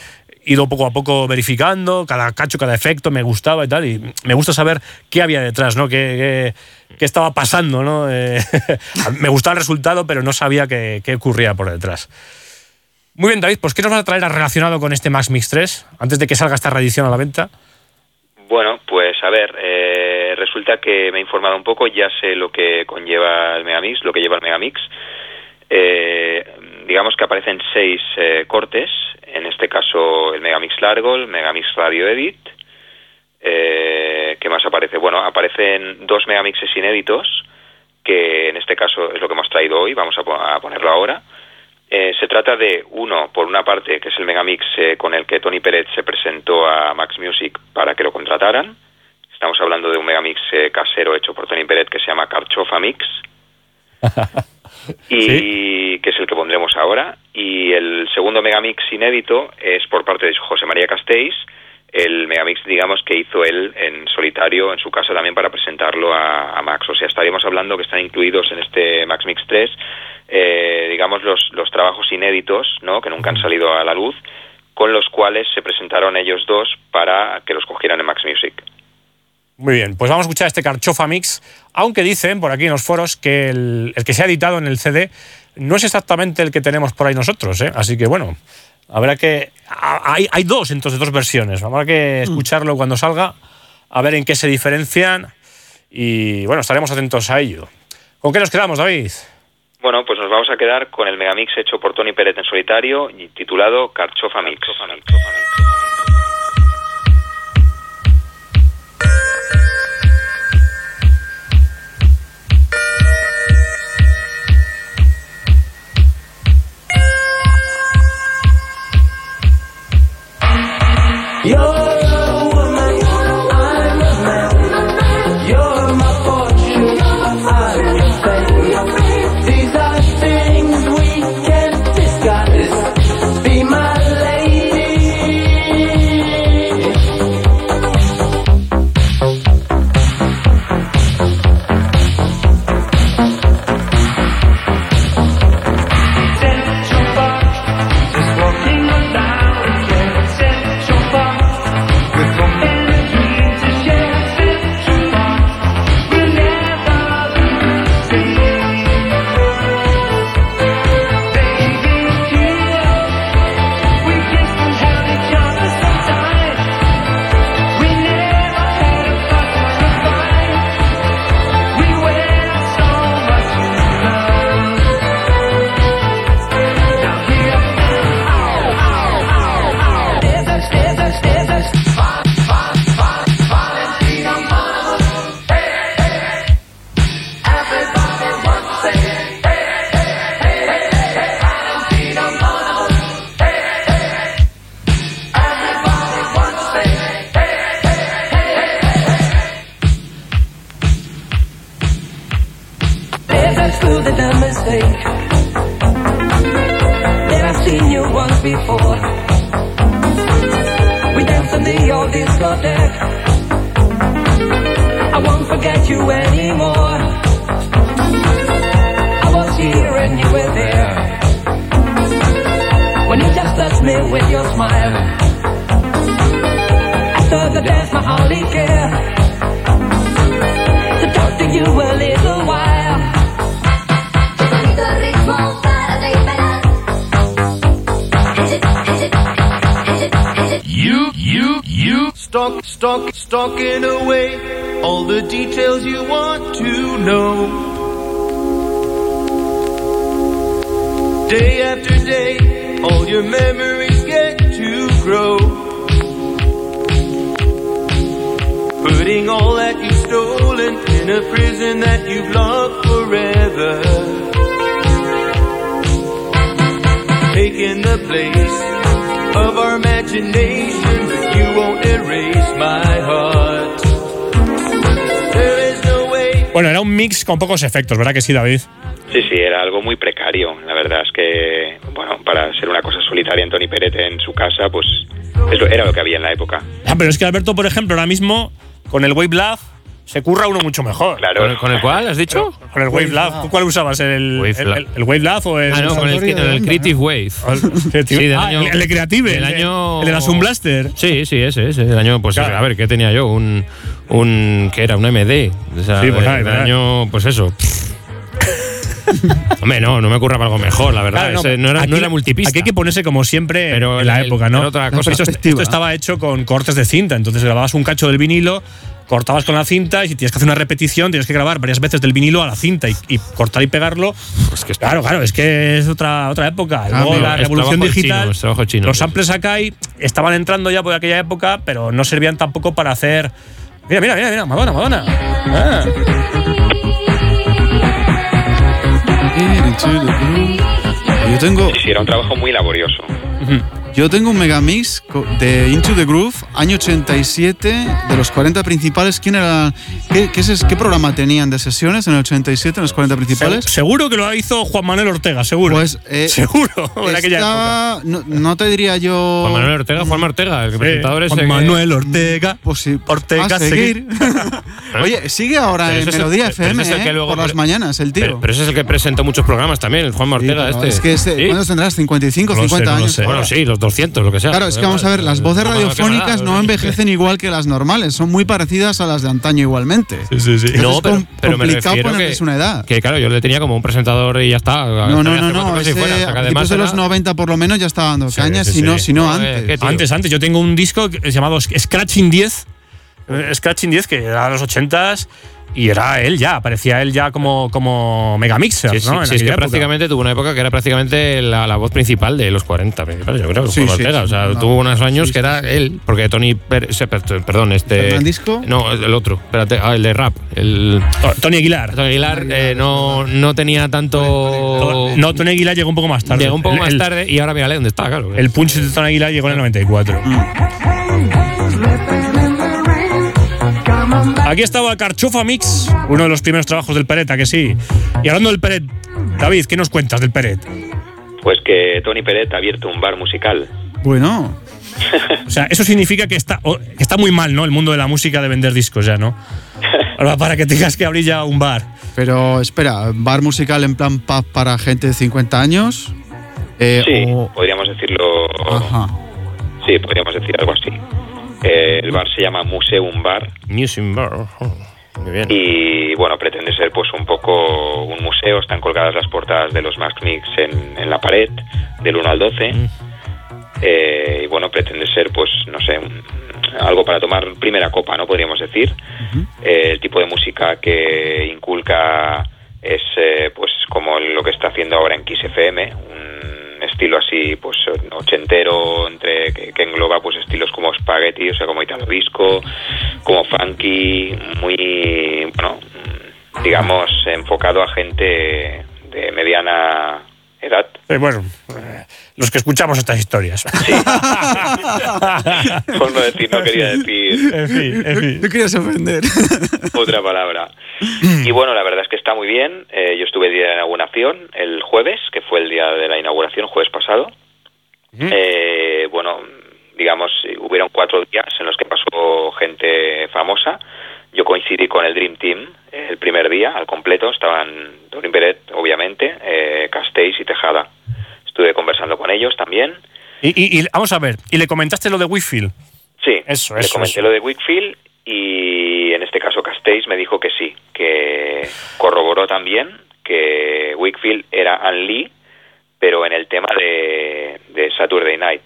Speaker 4: ido poco a poco verificando, cada cacho, cada efecto me gustaba y tal, y me gusta saber qué había detrás, ¿no? Qué, estaba pasando, ¿no? Eh, me gustaba el resultado, pero no sabía qué, qué ocurría por detrás. Muy bien, David, pues ¿qué nos vas a traer relacionado con este Max Mix 3, antes de que salga esta reedición a la venta?
Speaker 9: Bueno, pues a ver, eh, resulta que me he informado un poco, ya sé lo que conlleva el Megamix, lo que lleva el Megamix. Eh, digamos que aparecen seis eh, cortes, en este caso el Megamix largo, el Megamix Radio Edit. Eh, ¿Qué más aparece? Bueno, aparecen dos Megamixes inéditos, que en este caso es lo que hemos traído hoy, vamos a, po- a ponerlo ahora. Eh, se trata de uno, por una parte, que es el Megamix eh, con el que Tony Pérez se presentó a Max Music para que lo contrataran. Estamos hablando de un Megamix eh, casero hecho por Tony Pérez que se llama Carchofa Mix y que es el que pondremos ahora. Y el segundo Megamix inédito es por parte de José María Castells, el Megamix, digamos, que hizo él en solitario en su casa también para presentarlo a, a Max. O sea, estaríamos hablando que están incluidos en este Max Mix 3, eh, digamos, los, los trabajos inéditos, ¿no? Que nunca han salido a la luz, con los cuales se presentaron ellos dos para que los cogieran en Max Music.
Speaker 4: Muy bien, pues vamos a escuchar este Carchofa Mix, aunque dicen por aquí en los foros que el, el que se ha editado en el CD no es exactamente el que tenemos por ahí nosotros, ¿eh? así que bueno, habrá que... Hay, hay dos, entonces, dos versiones, habrá que escucharlo cuando salga, a ver en qué se diferencian y bueno, estaremos atentos a ello. ¿Con qué nos quedamos, David?
Speaker 9: Bueno, pues nos vamos a quedar con el Megamix hecho por Tony Pérez en solitario y titulado Carchofa Mix.
Speaker 2: You're a Yo. Day after day, all your memories get to grow.
Speaker 8: Putting all that you've stolen in a prison that you've locked forever. Taking the place of our imagination, you won't erase my heart.
Speaker 4: Bueno, era un mix con pocos efectos, ¿verdad que sí, David?
Speaker 9: Sí, sí, era algo muy precario. La verdad es que, bueno, para ser una cosa solitaria en Tony Peret en su casa, pues es lo- era lo que había en la época.
Speaker 4: Ah, pero es que Alberto, por ejemplo, ahora mismo, con el Wave Lab, se curra uno mucho mejor.
Speaker 9: Claro.
Speaker 7: ¿Con el, con el cual has dicho?
Speaker 4: Con el Wave Lab. ¿Tú cuál usabas? ¿El
Speaker 7: Wave
Speaker 4: el, el- el Wave Lab o el.?
Speaker 7: Ah, no, con el, el Creative Wave.
Speaker 4: Sí,
Speaker 7: del
Speaker 4: ah,
Speaker 7: año-
Speaker 4: el, el de Creative,
Speaker 7: del
Speaker 4: el,
Speaker 7: año-
Speaker 4: el de la Zoom Blaster.
Speaker 7: Sí, sí, ese, ese. El año, pues,
Speaker 4: Claro.
Speaker 7: a ver, ¿qué tenía yo? Un. un ¿Qué era? Un MD. O sea,
Speaker 4: Sí, pues
Speaker 7: del
Speaker 4: nada.
Speaker 7: año, pues eso. Hombre, no, no me ocurra algo mejor, la verdad.
Speaker 4: Claro,
Speaker 7: Ese no, era,
Speaker 4: aquí-
Speaker 7: no era multipista.
Speaker 4: Aquí hay que ponerse como siempre
Speaker 7: Pero
Speaker 4: en la
Speaker 7: el-
Speaker 4: época, ¿no?
Speaker 7: otra cosa.
Speaker 4: Esto, esto estaba hecho con cortes de cinta, entonces grababas un cacho del vinilo, cortabas con la cinta y si tienes que hacer una repetición tienes que grabar varias veces del vinilo a la cinta y, y cortar y pegarlo.
Speaker 7: Pues que
Speaker 4: Claro, claro, es que es otra, otra época. Luego
Speaker 7: amigo,
Speaker 4: la revolución digital,
Speaker 7: chino, chino.
Speaker 4: los samples acá y estaban entrando ya por aquella época, pero no servían tampoco para hacer. Mira, mira, mira, mira, Madonna, Madonna. Ah.
Speaker 5: Yo tengo,
Speaker 9: Sí, sí, era un trabajo muy laborioso.
Speaker 5: Yo tengo un megamix de Into the Groove, año 87, de los 40 principales. ¿Quién era? ¿Qué, qué, es- qué programa tenían de sesiones en el 87 en los 40 principales?
Speaker 4: Seguro que lo hizo Juan Manuel Ortega, seguro.
Speaker 5: Pues eh,
Speaker 4: seguro, en aquella época.
Speaker 5: estaba- no, no te diría yo.
Speaker 7: Juan Manuel Ortega, Juan Ortega, el presentador ese.
Speaker 4: Juan
Speaker 7: que-
Speaker 4: Manuel Ortega.
Speaker 5: Pues sí,
Speaker 4: Ortega,
Speaker 5: a seguir. Oye, sigue ahora
Speaker 7: Pero
Speaker 5: en
Speaker 7: es el-
Speaker 5: Melodía FM
Speaker 7: es el que
Speaker 5: ¿eh?
Speaker 7: luego
Speaker 5: por las mañanas, el tío.
Speaker 7: Pero, pero ese es el que presentó muchos programas también, el Juan
Speaker 5: Sí,
Speaker 7: Ortega
Speaker 5: pero
Speaker 7: este.
Speaker 5: Es que este,
Speaker 7: ¿Sí?
Speaker 5: ¿cuántos tendrás? ¿55,
Speaker 4: No lo
Speaker 5: 50
Speaker 4: sé, no
Speaker 5: años?
Speaker 4: sé.
Speaker 7: Bueno, sí, los 200, lo que sea.
Speaker 5: Claro, es que vamos a ver, las voces radiofónicas no envejecen igual que las normales, son muy parecidas a las de antaño igualmente.
Speaker 4: Sí, sí, sí.
Speaker 7: No,
Speaker 5: es
Speaker 7: pero, pero me
Speaker 5: complicado ponerles
Speaker 7: que,
Speaker 5: una edad.
Speaker 7: que, claro, yo le tenía como un presentador y ya está.
Speaker 5: No, no, no, no, ese,
Speaker 7: fuera,
Speaker 5: a
Speaker 7: además
Speaker 5: de
Speaker 7: era-
Speaker 5: los 90 por lo menos ya estaba dando
Speaker 4: Sí,
Speaker 5: caña,
Speaker 4: sí,
Speaker 5: si
Speaker 4: sí.
Speaker 5: no, si no antes.
Speaker 4: Antes, antes. Yo tengo un disco que- llamado Scratching 10. eh, Scratching 10, que era de los 80s. Y era él ya, aparecía él ya como, como megamixer,
Speaker 7: Sí, sí,
Speaker 4: ¿no?
Speaker 7: Sí, es que
Speaker 4: época.
Speaker 7: prácticamente tuvo una época que era prácticamente la, la voz principal de los 40 principales, yo creo,
Speaker 5: Sí,
Speaker 7: Ortega.
Speaker 5: sí.
Speaker 7: o sea,
Speaker 5: No,
Speaker 7: tuvo unos años
Speaker 5: sí,
Speaker 7: que
Speaker 5: sí.
Speaker 7: era él, porque Tony, Per- se- per- perdón, este.
Speaker 5: ¿Fernandisco?
Speaker 7: No, el otro, espérate, ah, el de rap, el.
Speaker 4: To- Tony Aguilar.
Speaker 7: Tony Aguilar eh, no, no tenía tanto.
Speaker 4: No, Tony Aguilar llegó un poco más tarde.
Speaker 7: Llegó un poco
Speaker 4: El-
Speaker 7: más
Speaker 4: el-
Speaker 7: tarde y ahora mírale dónde está, claro.
Speaker 4: El punch de Tony Aguilar llegó en el 94. Aquí estaba Carchufa Mix, uno de los primeros trabajos del Peret, ¿a que sí? Y hablando del Peret, David, ¿qué nos cuentas del Peret?
Speaker 9: Pues que Tony Peret ha abierto un bar musical.
Speaker 5: Bueno,
Speaker 4: O sea, eso significa que está, que está muy mal, ¿no? El mundo de la música de vender discos ya, ¿no? Ahora, para que tengas que abrir ya un bar.
Speaker 5: pero espera, bar musical en plan pub para gente de 50 años. Eh,
Speaker 9: Sí,
Speaker 5: o-
Speaker 9: podríamos decirlo.
Speaker 5: Ajá.
Speaker 9: Sí, podríamos decir algo así. Eh, el bar se llama Museum Bar
Speaker 7: Museum Bar. oh, Muy bien.
Speaker 9: y bueno, pretende ser pues un poco un museo. Están colgadas las portadas de los Max Mix en, en la pared del 1 al 12.
Speaker 7: Mm.
Speaker 9: Eh, y bueno, pretende ser pues no sé, un- algo para tomar primera copa, ¿no? Podríamos decir. Eh, el tipo de música que inculca es eh, pues como lo que está haciendo ahora en Kiss FM, un estilo así pues ochentero entre que, que engloba pues estilos como spaghetti, o sea como italo disco, como funky, muy bueno, digamos enfocado a gente de mediana edad.
Speaker 4: Eh, bueno, los que escuchamos estas historias.
Speaker 9: Por no decir, no quería decir
Speaker 4: en fin, en fin.
Speaker 5: No querías ofender.
Speaker 9: otra palabra. Y bueno, la verdad es que está muy bien. Eh, yo estuve el día de la inauguración, el jueves, que fue el día de la inauguración, jueves pasado. Eh, bueno, digamos, hubieron cuatro días en los que pasó gente famosa. Yo coincidí con el Dream Team el primer día, al completo. Estaban Tony Peret, obviamente, eh, Castells y Tejada. Estuve conversando con ellos también.
Speaker 4: Y, y- y vamos a ver, ¿y le comentaste lo de Wifield?
Speaker 9: Sí,
Speaker 4: Eso,
Speaker 9: le
Speaker 4: eso,
Speaker 9: comenté
Speaker 4: eso.
Speaker 9: lo de Wickfield y en este caso Castells me dijo que sí, que corroboró también que Wickfield era Ann Lee, pero en el tema de, de Saturday Night.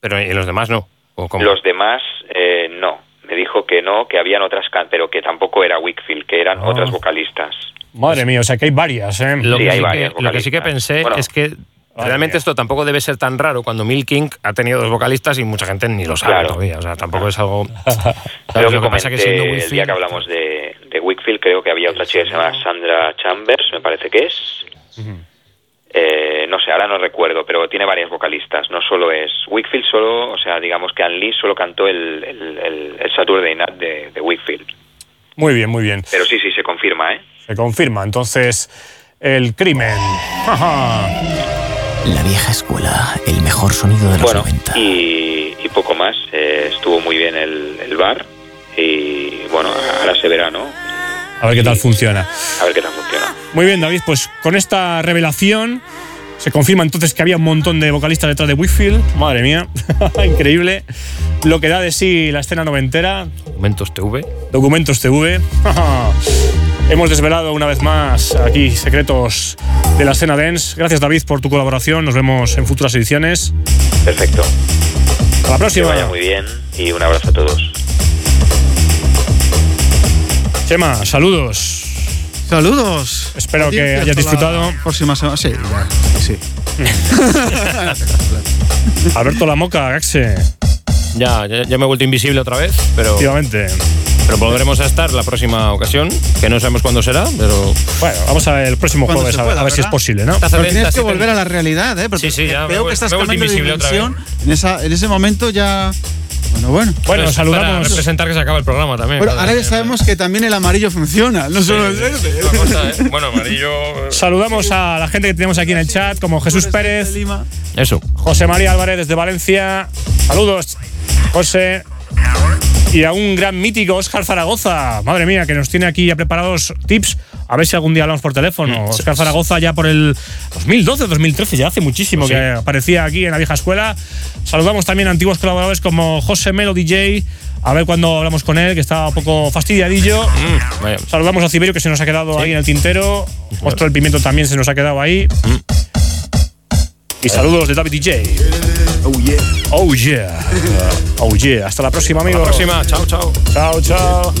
Speaker 7: Pero y los demás no. ¿O cómo?
Speaker 9: Los demás eh, no. Me dijo que no, que habían otras, pero que tampoco era Wickfield, que eran
Speaker 4: Ah.
Speaker 9: otras vocalistas.
Speaker 4: Madre mía, o sea que hay varias, ¿eh?
Speaker 7: Lo,
Speaker 9: Sí,
Speaker 7: que
Speaker 9: hay
Speaker 7: sí
Speaker 9: varias
Speaker 7: que, lo que sí que pensé
Speaker 9: Bueno.
Speaker 7: es que realmente
Speaker 4: mía.
Speaker 7: esto tampoco debe ser tan raro cuando Milking ha tenido dos vocalistas y mucha gente ni lo sabe
Speaker 9: Claro.
Speaker 7: todavía. O sea, tampoco es algo.
Speaker 9: Creo que
Speaker 7: lo que pasa que siendo
Speaker 9: el
Speaker 7: Whitfield-
Speaker 9: día que hablamos de, de Wickfield, creo que había otra chica que se llama Sandra Chambers, me parece que es. Eh, no sé, ahora no recuerdo, pero tiene varias vocalistas. No solo es Wickfield, solo, o sea, digamos que Anne Lee solo cantó el, el, el, el Saturday Night de, de Wickfield.
Speaker 4: Muy bien, muy bien.
Speaker 9: Pero sí, sí, se confirma, ¿eh?
Speaker 4: Se confirma. Entonces, el crimen.
Speaker 10: La vieja escuela, el mejor sonido de los
Speaker 9: Bueno,
Speaker 10: 90.
Speaker 9: y, y poco más. Eh, estuvo muy bien el, el bar. Y bueno, ahora se verá, ¿no?
Speaker 4: A ver qué tal funciona.
Speaker 9: A ver qué tal funciona.
Speaker 4: Muy bien, David, pues con esta revelación se confirma entonces que había un montón de vocalistas detrás de Whitfield. Madre mía, increíble. Lo que da de sí la escena noventera.
Speaker 7: Documentos TV.
Speaker 4: Documentos TV. Hemos desvelado una vez más aquí secretos de la escena dance. Gracias, David, por tu colaboración. Nos vemos en futuras ediciones.
Speaker 9: Perfecto.
Speaker 4: Hasta la
Speaker 9: Que
Speaker 4: próxima.
Speaker 9: vaya muy bien y un abrazo a todos.
Speaker 4: Chema, saludos.
Speaker 5: Saludos.
Speaker 4: Espero
Speaker 5: A ti
Speaker 4: que hayas disfrutado.
Speaker 5: la Próxima semana. Sí, ya, sí.
Speaker 4: Alberto La Moca, Gaxe.
Speaker 7: Ya, ya, ya me he vuelto invisible otra vez, pero,
Speaker 4: Efectivamente.
Speaker 7: pero volveremos a estar la próxima ocasión, que no sabemos cuándo será, pero
Speaker 4: Bueno, vamos a ver el próximo jueves
Speaker 5: se
Speaker 4: a ver,
Speaker 5: pueda,
Speaker 4: a ver si es posible, ¿no?
Speaker 5: Pero tienes que volver a la realidad, ¿eh? Porque
Speaker 7: Sí, sí, ya
Speaker 5: Veo
Speaker 7: voy-
Speaker 5: que estás cambiando de dimensión. En, esa, en ese momento ya. Bueno, bueno.
Speaker 4: Bueno,
Speaker 7: Pues
Speaker 4: saludamos.
Speaker 7: Para representar que se acaba el programa también.
Speaker 5: Bueno, ahora ya sabemos que también el amarillo funciona, no solo el verde.
Speaker 7: Cosa, ¿eh? Bueno, amarillo.
Speaker 4: Saludamos a la gente que tenemos aquí en el chat, como Jesús Pérez,
Speaker 5: Lima.
Speaker 7: Eso.
Speaker 4: José María Álvarez desde Valencia. Saludos, José. Y a un gran mítico Óscar Zaragoza. Madre mía, que nos tiene aquí ya preparados tips. A ver si algún día hablamos por teléfono. Óscar Zaragoza ya por el 2012, 2013, ya hace muchísimo
Speaker 7: Sí.
Speaker 4: que aparecía aquí en la vieja escuela. Saludamos también a antiguos colaboradores como José Melo DJ. A ver cuando hablamos con él, que está un poco fastidiadillo.
Speaker 7: Mm.
Speaker 4: Saludamos a Ciberio que se nos ha quedado ahí en el tintero. Monstruo del Pimiento también se nos ha quedado ahí. Y saludos de David DJ. Oh yeah. Oh yeah. Oh yeah. Hasta la próxima, amigos.
Speaker 7: La próxima. Chao, chao.
Speaker 4: Chao, chao.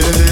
Speaker 8: It.